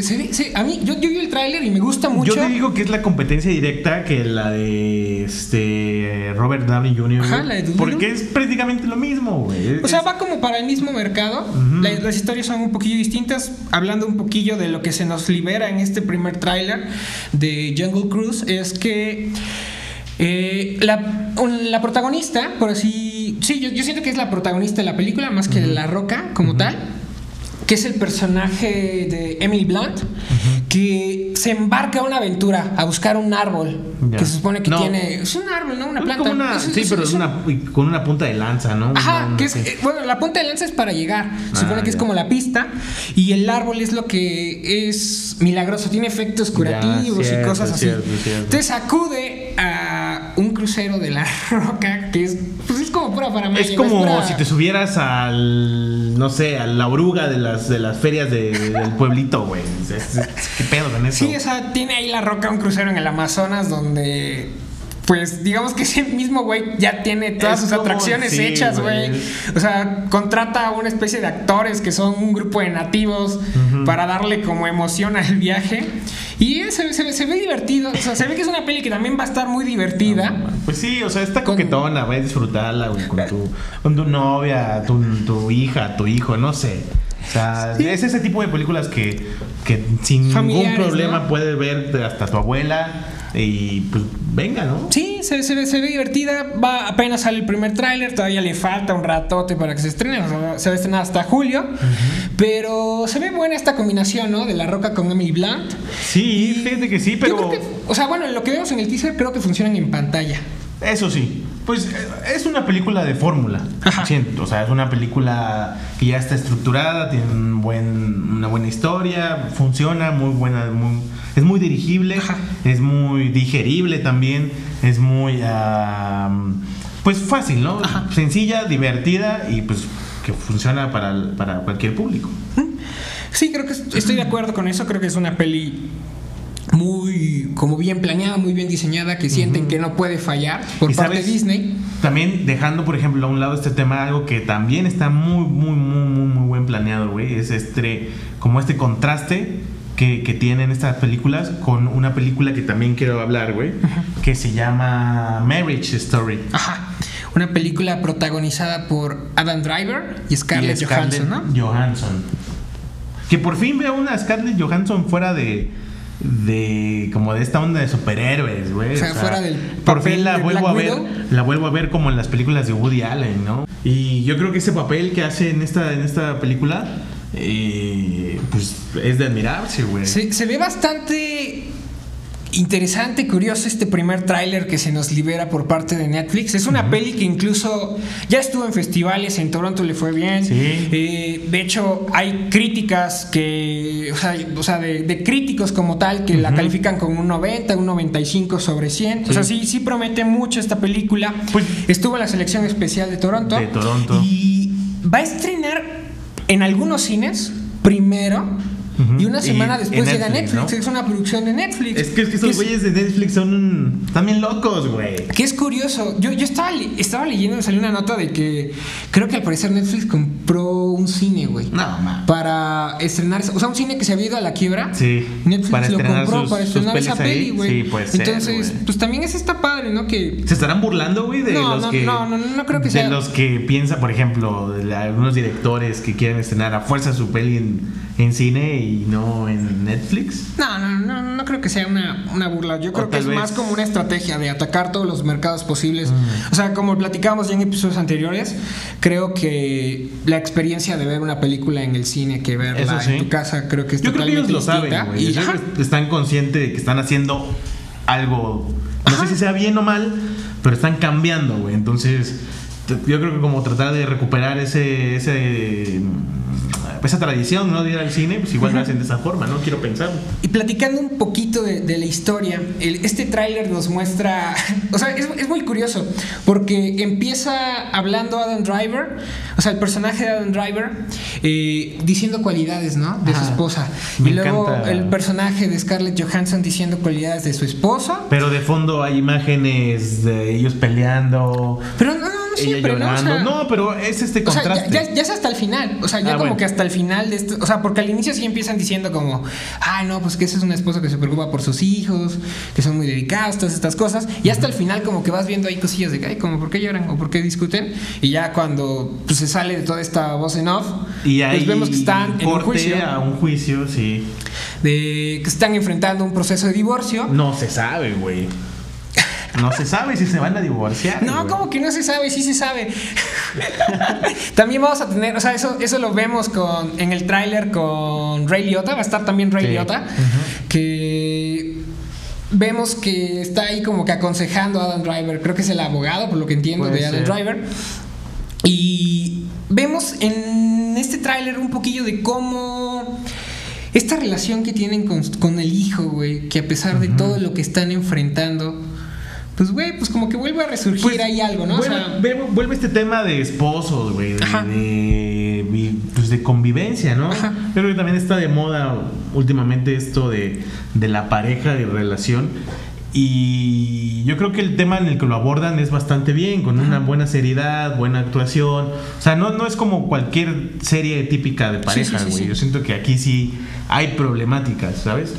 se ve- se- a mí yo, yo vi el tráiler y me gusta mucho. Yo te digo que es la competencia directa que la de este Robert Downey Jr. Ajá, la de porque es prácticamente lo mismo, güey. O sea, va como para el mismo mercado. Las historias son un poquillo distintas. Hablando un poquillo de lo que se nos libera en este primer tráiler de Jungle Cruise, es que eh, la, protagonista, por así. Sí, yo, yo siento que es la protagonista de la película, más que La Roca como tal. Que es el personaje de Emily Blunt, que se embarca a una aventura a buscar un árbol Ya. que se supone que No. tiene. Es un árbol, ¿no? Una planta. como una- Es- sí, es- pero es es un- una, con una punta de lanza, ¿no? Ajá, Una- que es, bueno, la punta de lanza es para llegar. Se supone Ah, que es como la pista y el árbol es lo que es milagroso, tiene efectos curativos y cierto, cosas así. cierto, cierto. Entonces acude crucero de la roca que es, pues es como pura para Es como si te subieras al, no sé, a la oruga de las, de las ferias de- del pueblito, güey. ¿Qué pedo con eso? Sí, o sea, tiene ahí la roca un crucero en el Amazonas donde. Pues digamos que ese mismo güey ya tiene todas Es sus como- atracciones sí, hechas, güey. O sea, contrata a una especie de actores que son un grupo de nativos para darle como emoción al viaje. Y se, se- se ve divertido. O sea, se ve que es una peli que también va a estar muy divertida. Pues sí, o sea, está Con- coquetona, va a disfrutarla, güey, con tu, con tu novia, tu, tu hija, tu hijo, no sé. O sea, es ese tipo de películas que, que sin Familiares, ningún problema ¿no? puedes ver hasta tu abuela y pues venga, ¿no? Sí, se, se ve- se ve divertida. Va, apenas sale el primer tráiler, todavía le falta un ratote para que se estrene. o sea, se va a estrenar hasta julio. Pero se ve buena esta combinación, ¿no? De la roca con Emily Blunt. Sí, fíjate que sí, Yo pero creo que, o sea, bueno, lo que vemos en el teaser creo que funcionan en pantalla. eso sí, pues eh, es una película de fórmula. Siento, o sea, es una película que ya está estructurada, tiene un buen, una buena historia, funciona, muy buena, muy- es muy dirigible, Ajá. es muy digerible también, es muy, ah, pues fácil, ¿no? Ajá. Sencilla, divertida y pues que funciona para, para cualquier público. Sí, creo que est- estoy de acuerdo con eso. Creo que es una peli muy, como bien planeada, muy bien diseñada, que sienten que no puede fallar por ¿Y parte sabes? de Disney. También dejando, por ejemplo, a un lado este tema, algo que también está muy, muy, muy, muy, muy buen planeado, güey, es este, como este contraste que, que tienen estas películas con una película que también quiero hablar, güey, que se llama Marriage Story. Ajá. Una película protagonizada por Adam Driver y Scarlett, Y Scarlett Johansson, ¿no? Johansson. Que por fin veo una Scarlett Johansson fuera de de como de esta onda de superhéroes, güey. O sea, fuera del por fin la de vuelvo Black a ver, Widow. la vuelvo a ver como en las películas de Woody Allen, ¿no? Y yo creo que ese papel que hace en esta en esta película eh, pues es de admirarse, güey. Se, se ve bastante interesante, curioso este primer tráiler que se nos libera por parte de Netflix. Es una peli que incluso ya estuvo en festivales, en Toronto le fue bien. Sí. Eh, de hecho, hay críticas que, o sea, o sea, de, de críticos como tal, que la califican con un 90, un 95 sobre 100. O sea, sí, sí promete mucho esta película. Pues- estuvo en la selección especial de Toronto. De Toronto. Y va a estrenar en algunos cines primero Y una semana después llega Netflix, es una producción de Netflix. Es que, es que esos güeyes de Netflix son también locos, güey. Que es curioso. Yo, yo estaba, estaba leyendo, salió una nota de que creo que al parecer Netflix compró un cine, güey. No, man. Para estrenar, o sea, un cine que se había ido a la quiebra. Sí. Netflix para lo compró sus- para estrenar esa peli, güey. Sí, puede ser, Entonces, pues también es esta padre, ¿no? Que ¿Se estarán burlando, güey, de No, los no, que. no, no, no creo que de sea. los que piensan, por ejemplo, de la- algunos directores que quieren estrenar a fuerza su peli en, en cine y no en Netflix. No, no, no, no creo que sea una, una burla. Yo O creo que es vez- más como una estrategia de atacar todos los mercados posibles. Mm. O sea, como platicábamos ya en episodios anteriores, creo que la experiencia de ver una película en el cine que verla sí. en tu casa creo que es Yo creo que ellos totalmente lo saben, güey. Y, Yo ajá, creo que están conscientes de que están haciendo algo. No Ajá. sé si sea bien o mal, pero están cambiando, güey. Entonces, yo creo que como tratar de recuperar ese. ese esa tradición, ¿no? De ir al cine, pues igual lo hacen de esa forma, ¿no? Quiero pensar. Y platicando un poquito de, de la historia, el- este tráiler nos muestra, o sea, es, es muy curioso, porque empieza hablando Adam Driver, o sea, el personaje de Adam Driver, eh, diciendo cualidades, ¿no? De su esposa. Me y luego encanta. el personaje de Scarlett Johansson diciendo cualidades de su esposa. Pero de fondo hay imágenes de ellos peleando. Pero no, no, ella siempre, ¿no? O llorando. sea, no, pero es este O sea, contraste. ya, es hasta el final. O sea, ya Ah, como bueno. que hasta el final de esto. O sea, porque al inicio sí empiezan diciendo como, ah, no, pues que esa es una esposa que se preocupa por sus hijos, que son muy dedicados, todas estas cosas. Y hasta el final, como que vas viendo ahí cosillas de que, ay, como, ¿por qué lloran? o ¿por qué discuten? Y ya cuando pues, se sale de toda esta voz en off, y ahí pues vemos que están en un juicio, a un juicio, sí. de que están enfrentando un proceso de divorcio. No se sabe, güey. No se sabe si se van a divorciar. No, güey. como que no se sabe, sí se sabe. también vamos a tener, o sea, eso, eso lo vemos con, en el tráiler con Ray Liotta, va a estar también Ray Sí. Liotta, que vemos que está ahí como que aconsejando a Adam Driver, creo que es el abogado, por lo que entiendo, Puede de Adam ser. Driver. Y vemos en este tráiler un poquillo de cómo esta relación que tienen con, con el hijo, güey, que a pesar de todo lo que están enfrentando, pues, güey, pues como que vuelve a resurgir Pues, ahí algo, ¿no? O Vuelve, sea, vuelve este tema de esposos, güey, de, pues de convivencia, ¿no? Ajá. Yo creo que también está de moda últimamente esto de, de la pareja, de relación. Y yo creo que el tema en el que lo abordan es bastante bien, con una buena seriedad, buena actuación. O sea, no, no es como cualquier serie típica de pareja, sí, sí, güey. sí. Yo siento que aquí sí hay problemáticas, ¿sabes?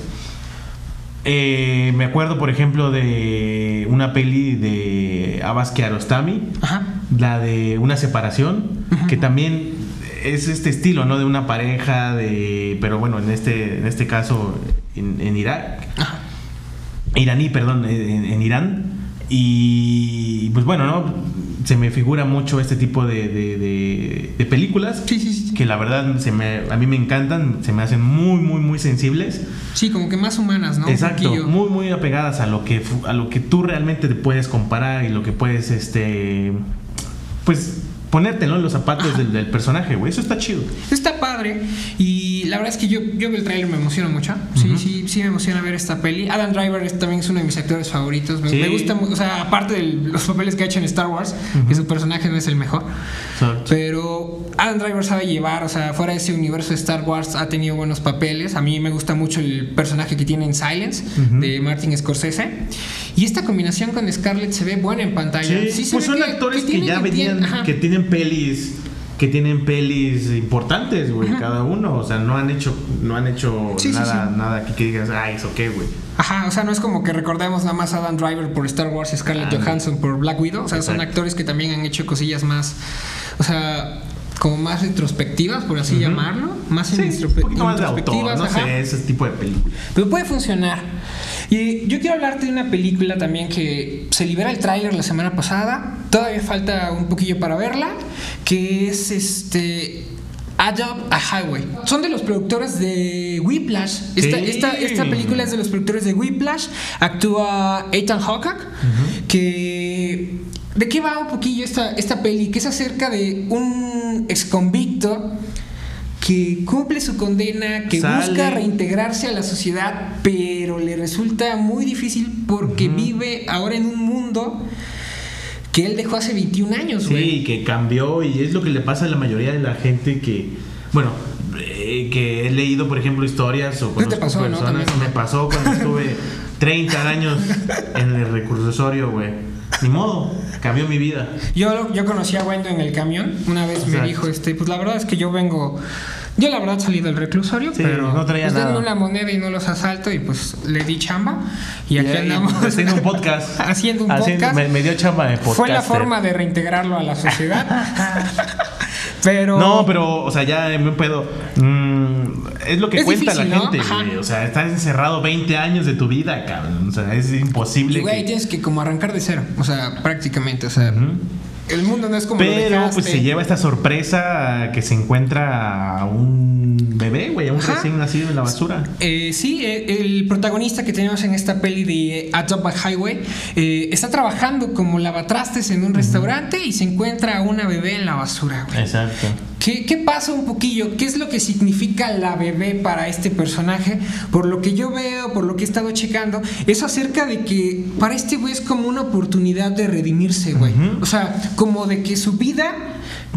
Eh, me acuerdo, por ejemplo, de una peli de Abbas Kiarostami, ajá. la de una separación, que también es este estilo, ¿no? De una pareja, de, pero bueno, en este, en este caso en, en Irak, Ajá. iraní, perdón, en, en Irán. Y pues bueno, ¿no? Se me figura mucho este tipo de, de- de- de películas Sí, sí, sí. que la verdad se me, a mí me encantan, se me hacen muy, muy, muy sensibles. Sí, como que más humanas, ¿no? Exacto, muy muy apegadas a lo que a lo que tú realmente te puedes comparar y lo que puedes este pues ponerte ¿no? en los zapatos del, del personaje, güey. Eso está chido. Está padre. Y la verdad es que yo, yo el tráiler me emociona mucho. Sí, sí, sí me emociona ver esta peli. Adam Driver es- también es uno de mis actores favoritos. Me, Sí. me gusta, o sea, aparte de los papeles que ha hecho en Star Wars, que su personaje no es el mejor. Pero Adam Driver sabe llevar, o sea, fuera de ese universo de Star Wars ha tenido buenos papeles. A mí me gusta mucho el personaje que tiene en Silence de Martin Scorsese. Y esta combinación con Scarlett se ve buena en pantalla. Sí, Sí se pues ve son que- actores que, tienen- ya venían, que tienen pelis que tienen pelis importantes, güey, cada uno, o sea, no han hecho no han hecho Sí, nada sí. nada aquí que digas, "Ay, eso qué, güey." Ajá, o sea, no es como que recordemos nada más a Adam Driver por Star Wars y Scarlett Ah. Johansson por Black Widow. O sea, son actores que también han hecho cosillas más, o sea, como más retrospectivas, por así llamarlo. Más Sí, un poquito más de autor, no sé, ese tipo de películas. Pero puede funcionar. Y yo quiero hablarte de una película también que se libera el tráiler la semana pasada. Todavía falta un poquillo para verla. Que es este. Adopt a Highway. Son de los productores de Whiplash. Esta, Sí. esta, esta película es de los productores de Whiplash. Actúa Ethan Hawke. Que. ¿De qué va un poquillo esta, esta peli? Que es acerca de un exconvicto que cumple su condena, que Sale. busca reintegrarse a la sociedad, pero le resulta muy difícil porque vive ahora en un mundo que él dejó hace 21 años, güey. Sí, que cambió y es lo que le pasa a la mayoría de la gente que, bueno, eh, que he leído, por ejemplo, historias o ¿Qué te conozco pasó, no? personas. También. Me pasó cuando estuve 30 años en el recursorio, güey. Ni modo, cambió mi vida. Yo, yo conocí a Wendo en el camión. Una vez me dijo, este, pues la verdad es que yo vengo. Yo la verdad salí del reclusorio, Sí, pero no traía pues, una moneda y no los asalto y pues le di chamba y aquí Y- y andamos haciendo un podcast. haciendo un Haciendo- podcast. Me, me dio chamba de podcast. Fue la forma de reintegrarlo a la sociedad. pero No, pero, o sea, ya me pedo. Mm, es lo que Es cuenta difícil, la ¿no? gente, Ajá. güey. O sea, estás encerrado 20 años de tu vida, cabrón. O sea, es imposible. Y, güey, que- tienes que como arrancar de cero, o sea, prácticamente, o sea, el mundo no es como lo Pero dejaste. pues se lleva esta sorpresa que se encuentra a un bebé, güey, a un Ajá. recién nacido en la basura. Eh, sí, eh, el protagonista que tenemos en esta peli de Up by Highway eh, está trabajando como lavatrastes en un restaurante y se encuentra a una bebé en la basura, güey. Exacto. ¿Qué, ¿Qué pasa un poquillo? ¿Qué es lo que significa la bebé para este personaje? Por lo que yo veo, por lo que he estado checando, es acerca de que para este güey es como una oportunidad de redimirse, güey. O sea, como de que su vida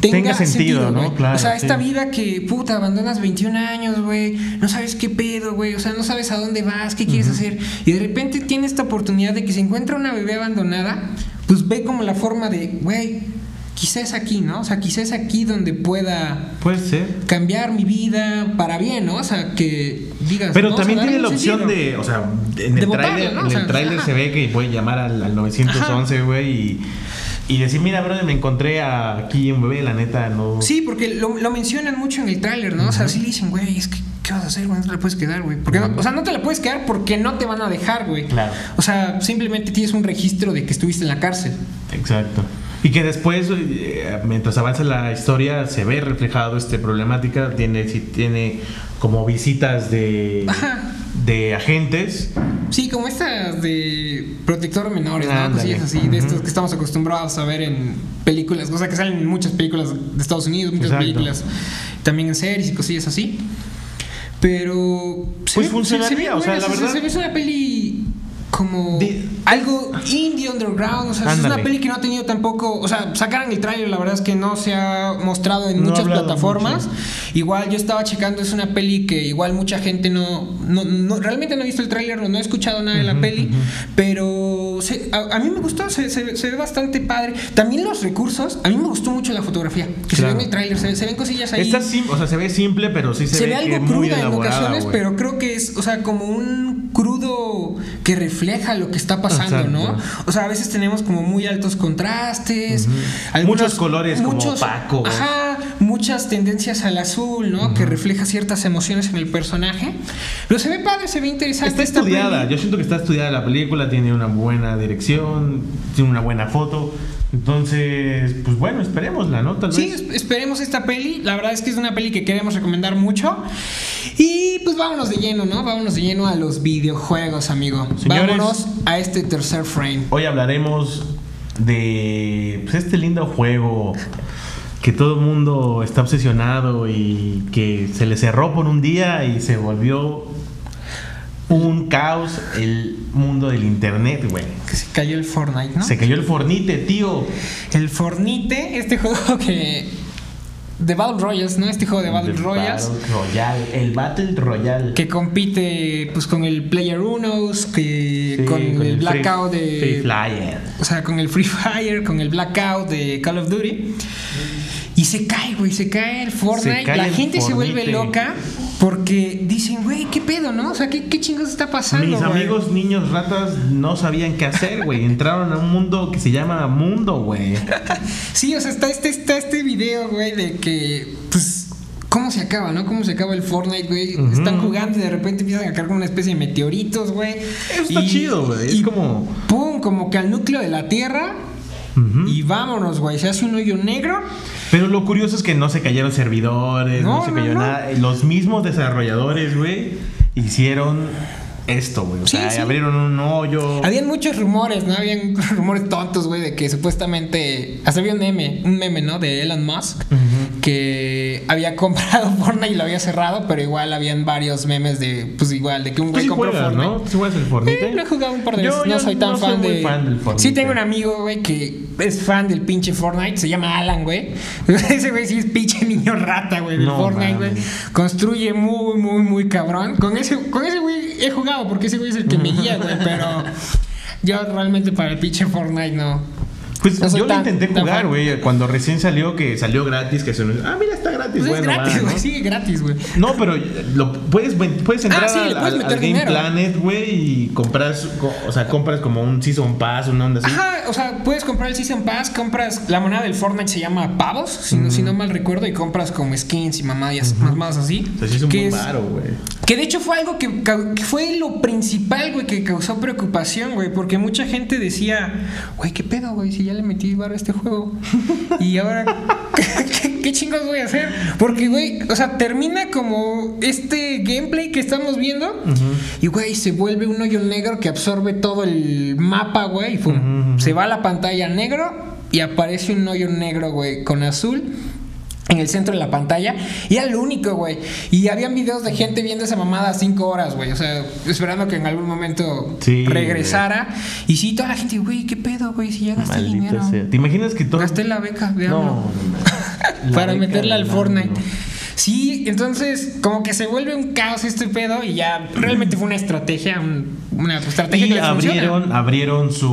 tenga, Tenga sentido, ¿no? Claro, o sea, esta sí. vida que, puta, abandonas 21 años, güey, no sabes qué pedo, güey, o sea, no sabes a dónde vas, qué quieres hacer, y de repente tiene esta oportunidad de que se encuentra una bebé abandonada, pues ve como la forma de, güey, quizás aquí, ¿no? O sea, quizás aquí donde pueda Puede ser. cambiar mi vida para bien, ¿no? O sea, que digas. Pero ¿no? O sea, también tiene la opción sentido. de, o sea, en el tráiler ¿no? O sea, se ve que puede llamar al, al 911, güey, y, y decir, mira, brother, me encontré aquí un bebé, la neta, no... Sí, porque lo, lo mencionan mucho en el tráiler, ¿no? O sea, sí le dicen, güey, es que, ¿qué vas a hacer, güey? No te la puedes quedar, güey. Porque no- o sea, no te la puedes quedar porque no te van a dejar, güey. Claro. O sea, simplemente tienes un registro de que estuviste en la cárcel. Exacto. Y que después, eh, mientras avanza la historia, se ve reflejado esta problemática. Tiene, sí, tiene como visitas de, Ajá. de agentes. Sí, como estas de protector de menores, ¿no? Ándale. Cosillas así, de Ujú. estos que estamos acostumbrados a ver en películas, o sea, que salen en muchas películas de Estados Unidos, muchas Exacto. películas, también en series y cosillas así. Pero. se Pues ve- funcionaría, se ve o sea, buena, la se- verdad- Se ve es una peli como De- algo indie underground, o sea, es una peli que no ha tenido tampoco, o sea, sacaron el tráiler, la verdad es que no se ha mostrado en No muchas plataformas. mucho. Igual yo estaba checando, es una peli que igual mucha gente no, no, no- realmente no ha visto el tráiler no ha escuchado nada de la peli, pero se- a, a mí me gustó, se, se- se ve bastante padre. También los recursos, a mí me gustó mucho la fotografía, que se ve en el tráiler, se, ven cosillas ahí. Está sim- o sea, se ve simple, pero sí se, Se, ve algo cruda en ocasiones, pero creo que es, o sea, como un crudo que refleja lo que está pasando, Exacto. ¿no? O sea, a veces tenemos como muy altos contrastes, Muchos colores como opacos. Ajá, muchas tendencias al azul, ¿no? Que refleja ciertas emociones en el personaje. Pero se ve padre, se ve interesante. Está esta estudiada, peli. yo siento que está estudiada la película, tiene una buena dirección, tiene una buena foto. Entonces, pues bueno, esperémosla, ¿no? Tal Sí, vez. es- esperemos esta peli. La verdad es que es una peli que queremos recomendar mucho. Y pues vámonos de lleno, ¿no? Vámonos de lleno a los videojuegos, amigo. Señores. vámonos a este tercer frame. Hoy hablaremos de pues, este lindo juego que todo el mundo está obsesionado y que se le cerró por un día y se volvió un caos el mundo del internet, güey. Que se cayó el Fortnite, ¿no? Se cayó el fornite, tío. El Fornite, este juego que. De Battle Royals, ¿no? Este juego de Battle Royals. Battle Royale, el Battle Royale. Que compite pues con el Player Unos, que Sí, con, el Blackout de. Free Flyer. O sea, con el Free Fire, con el Blackout de Call of Duty. Y se cae, güey, se cae el Fortnite. Cae la el gente se vuelve loca porque dicen, güey, ¿qué pedo, no? O sea, ¿qué, qué chingados está pasando? Mis güey? amigos niños ratas no sabían qué hacer, güey. Entraron a un mundo que se llama mundo, güey. Sí, o sea, está este, está este video, güey, de que, pues, ¿cómo se acaba, no? ¿Cómo se acaba el Fortnite, güey? Están jugando y de repente empiezan a caer como una especie de meteoritos, güey. Eso está Y- chido, güey. Es y como. Pum, como que al núcleo de la Tierra. Y vámonos, güey. Se hace un hoyo negro. Pero lo curioso es que no se cayeron servidores, no, No, se cayó no. nada. Los mismos desarrolladores, güey, hicieron esto, güey. O Sí, sea, sí. abrieron un hoyo. Habían muchos rumores, ¿no? Habían rumores tontos, güey, de que supuestamente. Hasta había un meme, un meme, ¿no? De Elon Musk. Ujú. Que había comprado Fortnite y lo había cerrado, pero igual habían varios memes de, pues igual, de que un Pues güey sí compró Fortnite. ¿no? ¿Sí juegas el Fortnite? Eh, lo he jugado un par de Yo- veces. yo no soy tan no fan, de... fan del Fortnite. Sí, tengo un amigo, güey, que es fan del pinche Fortnite. Se llama Alan, güey. Ese güey sí es pinche niño rata, güey, del No Fortnite, güey. Construye muy, muy, muy cabrón. Con ese, con ese güey he jugado porque ese güey es el que me guía, güey. Pero yo realmente para el pinche Fortnite no. Pues yo lo intenté jugar, güey, cuando recién salió, que salió gratis, que se. Ah, mira, está gratis, Pues bueno, es gratis, güey. ¿no? Sigue gratis, güey. No, pero lo puedes, puedes entrar Ah, sí, al, puedes al- meter al Game. Planet, güey, y compras, co- o sea, compras como un Season Pass, una onda así. Ajá, o sea, puedes comprar el Season Pass, compras la moneda del Fortnite se llama pavos, si, no, si no mal recuerdo, y compras como skins y mamadas, mamadas así. O sea, sí es un güey. Que de hecho fue algo que, fue lo principal, güey, que causó preocupación, güey, porque mucha gente decía, güey, ¿qué pedo, güey? Si ya le metí barro a este juego. y ahora, ¿qué, qué chingos voy a hacer? Porque, güey, o sea, termina como este gameplay que estamos viendo y, güey, se vuelve un hoyo negro que absorbe todo el mapa, güey, y se va a la pantalla negro y aparece un hoyo negro, güey, con azul en el centro de la pantalla. Y era lo único, güey. Y habían videos de gente viendo esa mamada cinco horas, güey. O sea, esperando que en algún momento Sí, regresara. Y sí, toda la gente, güey, ¿qué pedo, güey? Si ya gasté el dinero. Maldita sea. ¿Te imaginas que todo... Gasté la beca de No, para La meterla al beca, Fortnite. no. Sí, entonces como que se vuelve un caos este pedo y ya realmente fue una estrategia, un- una estrategia que Y les funciona. abrieron, abrieron su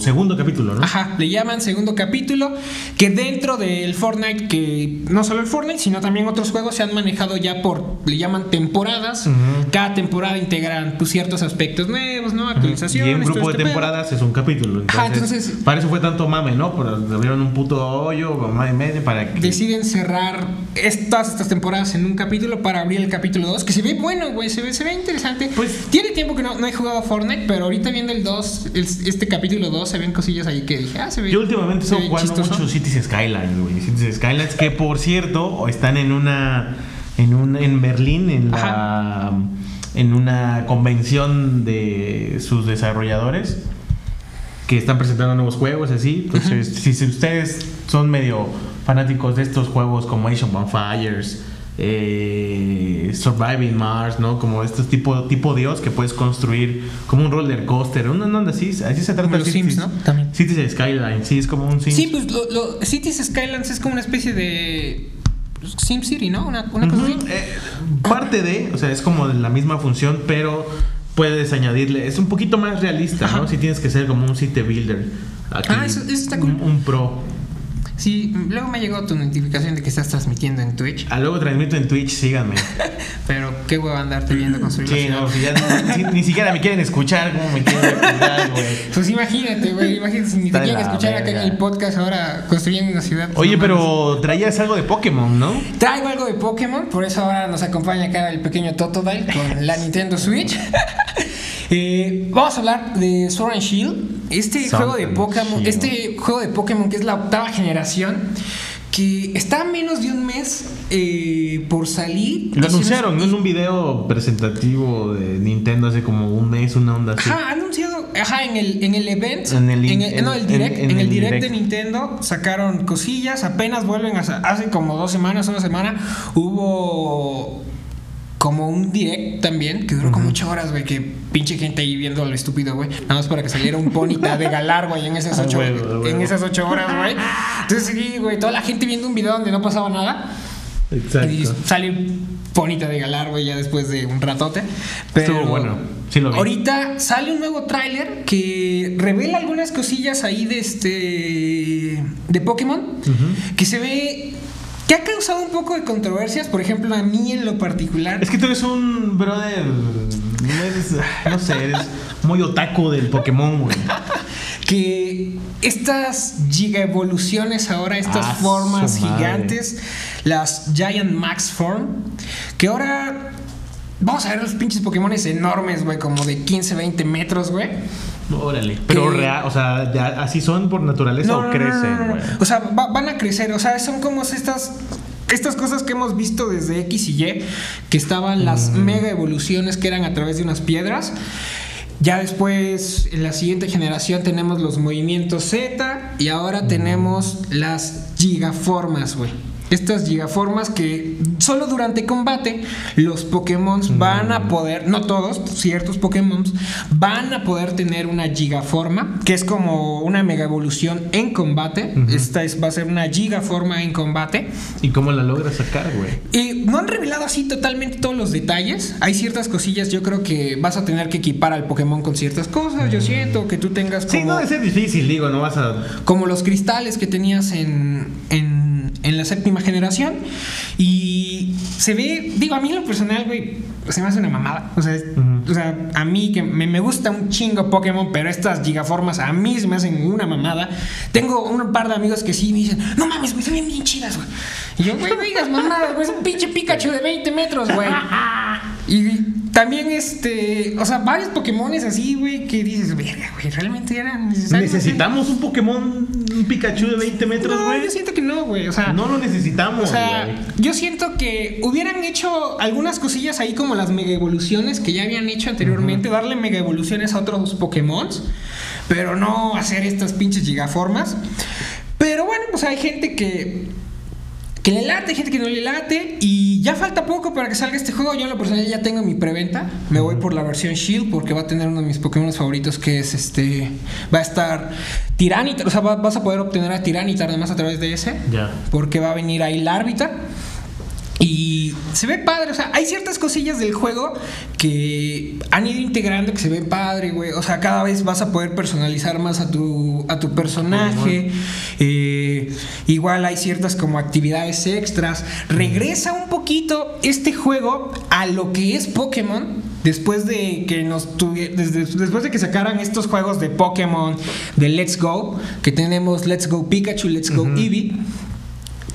segundo capítulo, ¿no? Ajá, le llaman segundo capítulo, que dentro del Fortnite, que no solo el Fortnite, sino también otros juegos se han manejado ya por, le llaman temporadas. Cada temporada integran pues, ciertos aspectos nuevos, ¿no? Y Actualizaciones. en todo grupo de este pedo. temporadas es un capítulo. Entonces, Ajá, entonces- Para eso fue tanto mame, ¿no? Por abrieron un puto hoyo, mamá y media, para que. Deciden cerrar estas, estas temporadas en un capítulo para abrir el capítulo 2, que se ve bueno, güey, se ve, se ve interesante. Pues- Tiene tiempo que no, no he jugado a Fortnite, pero ahorita viendo el 2, el- este capítulo 2, se ven cosillas ahí que dije, ah, se ve. Yo últimamente estoy jugando chistoso. mucho Cities Skylines, güey. Cities Skylines, que por cierto, están en una. En, un, en Berlín, en la. En una convención de sus desarrolladores. Que están presentando nuevos juegos, así. Entonces, si, si ustedes son medio fanáticos de estos juegos como of Bonfires. Eh, Surviving Mars, ¿no? Como estos tipo, tipo Dios que puedes construir como un roller coaster, una onda así, así se trata Como los Cities- Sims, ¿no? También. Cities Skyline, sí, es como un Sims. Sí, pues lo, lo- Cities Skylands es como una especie de Sim City, ¿no? Una, una cosa Ujú, así. eh, parte de, o sea, es como la misma función, pero puedes añadirle, es un poquito más realista, ¿no? Si tienes que ser como un city builder. Aquí, Ah, eso- eso está cool. Un, un pro. Sí, luego me llegó tu notificación de que estás transmitiendo en Twitch, Ah, luego transmito en Twitch, síganme. pero qué hueva andarte viendo construir Sí, no, si ya ni, ni siquiera me quieren escuchar, ¿cómo me quieren escuchar, güey? Pues imagínate, güey, imagínate si ni te quieren escuchar acá en verga. el podcast ahora construyendo una ciudad. pues, Oye, no pero traías algo de Pokémon, ¿no? Traigo algo de Pokémon, por eso ahora nos acompaña acá el pequeño Totodile con la Nintendo Switch. Eh, vamos a hablar de Sword and Shield, este Sword juego de Pokémon, este juego de Pokémon que es la octava generación, que está a menos de un mes eh, por salir. Lo anunciaron, ¿no? Es un video presentativo de Nintendo hace como un mes, una onda así. Ajá, anunciado, ajá, en el, en el event, En el- no, el direct, en- en, en el el direct, direct. de Nintendo sacaron cosillas, apenas vuelven a, hace como dos semanas, una semana, hubo como un direct también, que duró como ocho horas, güey, que pinche gente ahí viendo lo estúpido, güey, nada más para que saliera un ponita de galar, güey, en esas Ah, ocho, en esas ocho horas, güey. Entonces sí, güey, toda la gente viendo un video donde no pasaba nada. Y Exacto. sale Ponita de Galar, güey, ya después de un ratote. Pero Estuvo bueno, sí lo vi. Ahorita sale un nuevo tráiler que revela algunas cosillas ahí de este de Pokémon que se ve que ha causado un poco de controversias, por ejemplo, a mí en lo particular. Es que tú eres un brother. No, eres, no sé, eres muy otaku del Pokémon, güey. que estas giga evoluciones ahora, estas Ah, formas gigantes, las Giant Max Form, que ahora vamos a ver los pinches Pokémon enormes, güey, como de 15, 20 metros, güey. Órale. Pero Que- real, o sea, ya así son por naturaleza o crecen, no. O sea, va- van a crecer, o sea, son como estas estas cosas que hemos visto desde X y Y, que estaban las Mm. mega evoluciones que eran a través de unas piedras. Ya después, en la siguiente generación, tenemos los movimientos Z y Mm. ahora tenemos las gigaformas, güey. Estas gigaformas que solo durante combate los Pokémon van a poder, no todos, ciertos Pokémon van a poder tener una gigaforma, que es como una mega evolución en combate. Esta es, va a ser una gigaforma en combate. ¿Y cómo la logras sacar, güey? Y no han revelado así totalmente todos los detalles. Hay ciertas cosillas, yo creo que vas a tener que equipar al Pokémon con ciertas cosas. Yo siento que tú tengas como. Sí, no debe ser difícil, digo, no vas a. Como los cristales que tenías en, en, en la séptima generación. Y se ve, digo, a mí en lo personal, güey, se me hace una mamada. O sea, es- o sea a mí que me, me gusta un chingo Pokémon, pero estas gigaformas a mí se me hacen una mamada. Tengo un par de amigos que sí me dicen, no mames, güey, se ven bien chidas, güey. Y yo, güey, no digas mamadas, güey, es un pinche Pikachu de 20 metros, güey. Y también, este, o sea, varios Pokémones así, güey, que dices, verga, güey, realmente eran necesarios. ¿Necesitamos un Pokémon, un Pikachu de 20 metros, No, güey? yo siento que no, güey, o sea. No lo necesitamos, O sea, güey. yo siento que hubieran hecho algunas cosillas ahí como las mega evoluciones que ya habían hecho anteriormente, darle mega evoluciones a otros Pokémon, pero no hacer estas pinches gigaformas. Pero bueno, pues hay gente que que le late, gente que no le late y ya falta poco para que salga este juego. Yo en lo personal ya tengo mi preventa. Me voy por la versión Shield porque va a tener uno de mis Pokémon favoritos que es este va a estar Tiranitar, o sea, va- vas a poder obtener a Tiranitar además a través de ese Ya. porque va a venir ahí Larvita. Y se ve padre, o sea, hay ciertas cosillas del juego que han ido integrando que se ve padre, güey. O sea, cada vez vas a poder personalizar más a tu, a tu personaje. Eh, igual hay ciertas como actividades extras. Regresa un poquito este juego a lo que es Pokémon. Después de que nos desde- después de que sacaran estos juegos de Pokémon de Let's Go, que tenemos Let's Go Pikachu, Let's Go Eevee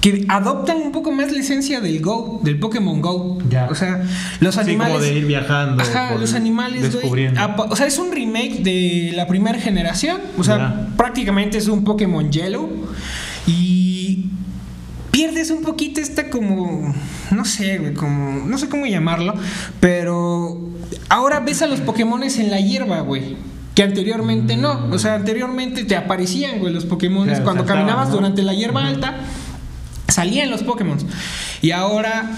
que adoptan un poco más la esencia del Go, del Pokémon Go. Ya. O sea, los Sí, animales. como de ir viajando. Ajá, los animales. Descubriendo. O sea, es un remake de la primera generación. O sea, Ya. prácticamente es un Pokémon Yellow. Y pierdes un poquito esta como. No sé, güey, como. No sé cómo llamarlo. Pero ahora ves a los Pokémones en la hierba, güey. Que anteriormente no. O sea, anteriormente te aparecían, güey, los Pokémones. Claro, cuando caminabas ¿no? durante la hierba alta, salían los Pokémon. Y ahora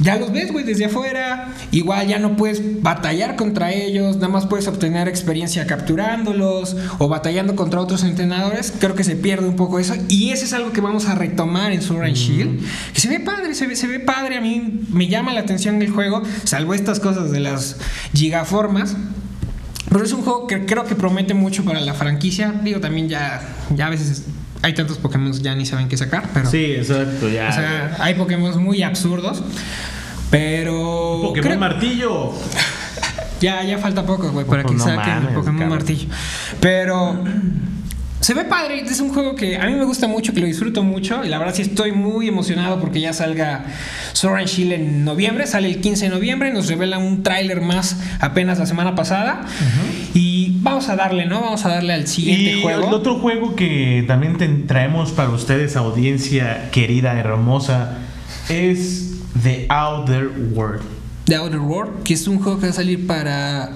ya los ves, güey, desde afuera. Igual ya no puedes batallar contra ellos, nada más puedes obtener experiencia capturándolos o batallando contra otros entrenadores. Creo que se pierde un poco eso. Y eso es algo que vamos a retomar en Sword and Shield. Que se ve padre, se ve, se ve padre. A mí me llama la atención el juego, salvo estas cosas de las gigaformas. Pero es un juego que creo que promete mucho para la franquicia. Digo, también ya, ya a veces hay tantos Pokémon ya ni saben qué sacar, pero... Sí, exacto, ya. O sea, hay Pokémon muy absurdos. Pero. Pokémon creo- martillo. ya, ya falta poco, güey, para que no saquen el Pokémon cabrón. martillo. Pero. Se ve padre, es un juego que a mí me gusta mucho, que lo disfruto mucho. Y la verdad sí estoy muy emocionado porque ya salga Sword and Shield en noviembre. Sale el 15 de noviembre. Nos revelan un tráiler más apenas la semana pasada. Y vamos a darle, ¿no? Vamos a darle al siguiente Y juego. el otro juego que también traemos para ustedes, audiencia querida, hermosa, es The Outer World. The Outer World, que es un juego que va a salir para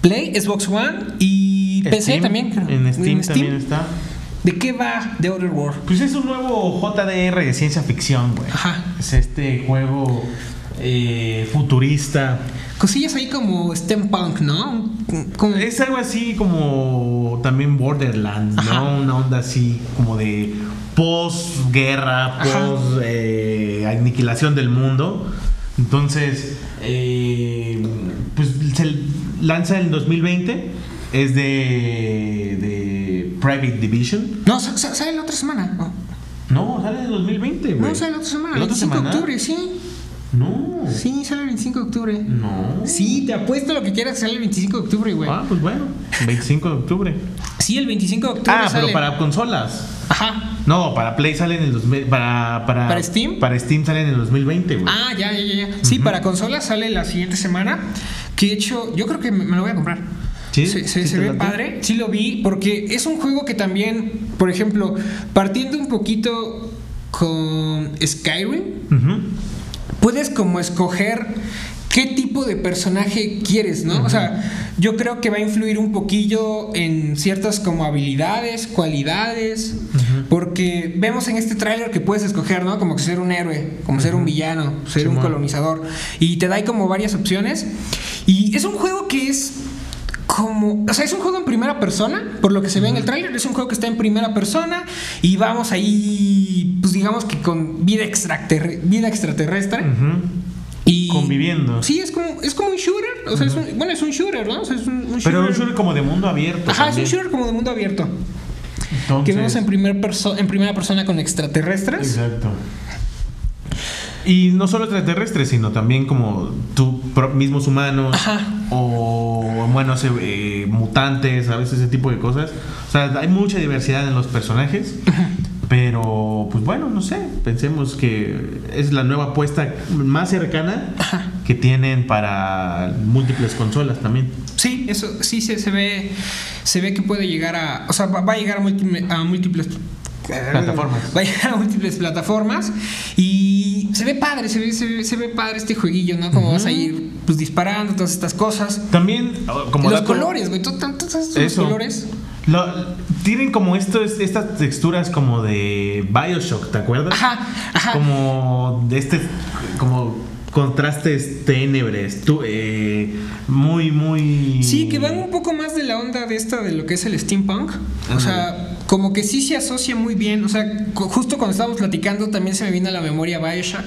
Play, Xbox One y PC Steam, también. creo. En Steam, también está. ¿De qué va The Outer World? Pues es un nuevo JDR de ciencia ficción, güey. Ajá. Es este juego eh, futurista. Cosillas ahí como steampunk, ¿no? Como- Es algo así como también Borderlands, Ajá. ¿no? Una onda así como de posguerra, Ajá. post eh, aniquilación del mundo. Entonces, eh, pues se lanza en 2020. Es de, de Private Division. No, sa- sa- sale la otra semana. No, sale en 2020, güey. No, sale la otra semana. ¿La El otra 25 de octubre, sí. No. Sí, sale el 25 de octubre. No. Sí, te apuesto lo que quieras, sale el 25 de octubre, güey. Ah, pues bueno. 25 de octubre. Sí, el 25 de octubre Ah, sale. pero para consolas. Ajá. No, para Play sale en el 2000, para, para ¿Para Steam? Para Steam sale en el 2020, güey. Ah, ya, ya, ya. Sí, para consolas sale la siguiente semana. Que de hecho, yo creo que me, me lo voy a comprar. ¿Sí? Se, se- ¿Sí se te ve padre. Sí lo vi. Porque es un juego que también, por ejemplo, partiendo un poquito con Skyrim, Ujú. Puedes como escoger qué tipo de personaje quieres, ¿no? O sea, yo creo que va a influir un poquillo en ciertas como habilidades, cualidades, porque vemos en este tráiler que puedes escoger, ¿no? Como que ser un héroe, como ser un villano, ser un colonizador, y te da ahí como varias opciones. Y es un juego que es como, o sea, es un juego en primera persona, por lo que se ve en el tráiler, es un juego que está en primera persona y vamos ahí, pues digamos que con vida, extraterrestre, vida extraterrestre. Y, Conviviendo. Sí, es como, es como un shooter. O sea, es un, bueno, es un shooter, ¿no? O sea, es un, shooter. Pero un shooter como de mundo abierto. Ajá, es un shooter como de mundo abierto. Que vemos en, primer en primera persona con extraterrestres. Exacto. Y no solo extraterrestres, sino también como tú mismos humanos Ajá. o bueno, eh, mutantes, a veces ese tipo de cosas. O sea, hay mucha diversidad en los personajes. Pero, pues bueno, no sé, pensemos que es la nueva apuesta más cercana que tienen para múltiples consolas también. Sí, eso sí se, se ve se ve que puede llegar a, o sea, va, a llegar a, múltiples plataformas. Va a llegar a múltiples plataformas y se ve padre, se ve, se ve, padre este jueguillo, ¿no? Como vas a ir pues disparando todas estas cosas. También como los colores, güey, todos estos colores tienen como estos, estas texturas como de Bioshock, ¿te acuerdas? Ajá, ajá. Como de este, como contrastes tenebres, tú, eh, muy, muy... Sí, que van un poco más de la onda de esta, de lo que es el steampunk. O sea, como que sí se asocia muy bien. O sea, justo cuando estábamos platicando también se me vino a la memoria Bioshock.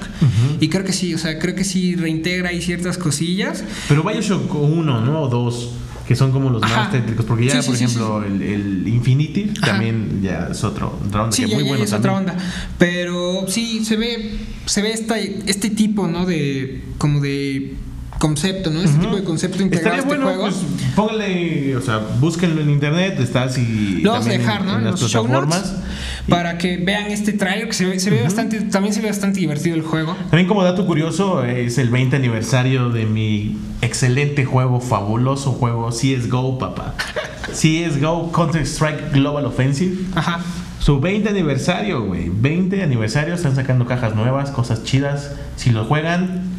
Y creo que sí, o sea, creo que sí reintegra ahí ciertas cosillas. Pero Bioshock 1, ¿no? O 2 que son como los más tétricos. Porque ya, por ejemplo, el, el, Infinity también ya es otro, onda. Sí, muy bueno es otra onda. Pero sí, se ve, se ve esta, este tipo, ¿no? De, como de concepto, ¿no? Este tipo de concepto integrado este bueno, juego. Pues, póngale, o sea, búsquenlo en internet, está así. Lo vamos a dejar, ¿no? En, las plataformas. para que vean este trailer, que se ve, se ve bastante, también se ve bastante divertido el juego. También como dato curioso, es el 20 aniversario de mi excelente juego, fabuloso juego, CSGO, papá. CSGO Counter Strike Global Offensive. Ajá. Su 20 aniversario, güey. 20 aniversario, están sacando cajas nuevas, cosas chidas. Si lo juegan,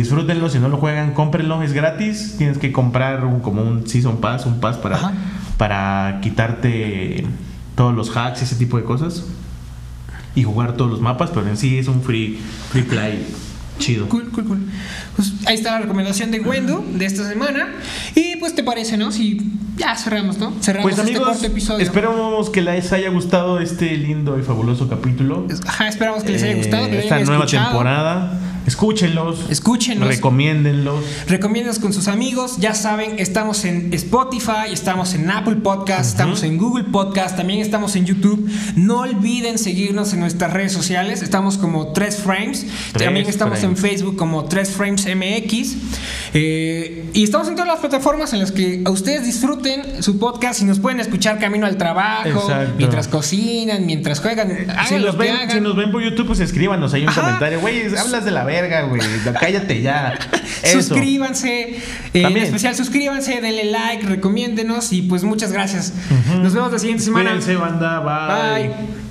disfrútenlo, si no lo juegan, cómprenlo, es gratis. Tienes que comprar un, como un Season Pass, un Pass para, para quitarte todos los hacks, ese tipo de cosas. Y jugar todos los mapas, pero en sí es un free, free play chido. Cool, cool, cool. Pues ahí está la recomendación de Wendo de esta semana. Y pues te parece, ¿no? Si ya cerramos, ¿no? Cerramos pues, este cuarto episodio. Esperamos que les haya gustado este lindo y fabuloso capítulo. Ajá, esperamos que les haya gustado. Que esta nueva temporada. Escúchenlos. Escúchenlos. Recomiéndenlos. Recomiéndenlos con sus amigos. Ya saben, estamos en Spotify, estamos en Apple Podcast, estamos en Google Podcast, también estamos en YouTube. No olviden seguirnos en nuestras redes sociales. Estamos como 3 Frames. también estamos en Facebook como 3 Frames MX. Eh, y estamos en todas las plataformas en las que a ustedes disfruten su podcast y nos pueden escuchar camino al trabajo, mientras cocinan, mientras juegan. Si, los ven, si nos ven por YouTube, pues escríbanos ahí un comentario. Güey, hablas de la verga, güey. Cállate ya. suscríbanse. Eh, en especial, suscríbanse, denle like, recomiéndenos y pues muchas gracias. Nos vemos la siguiente semana. Cuídense, banda. Bye. Bye.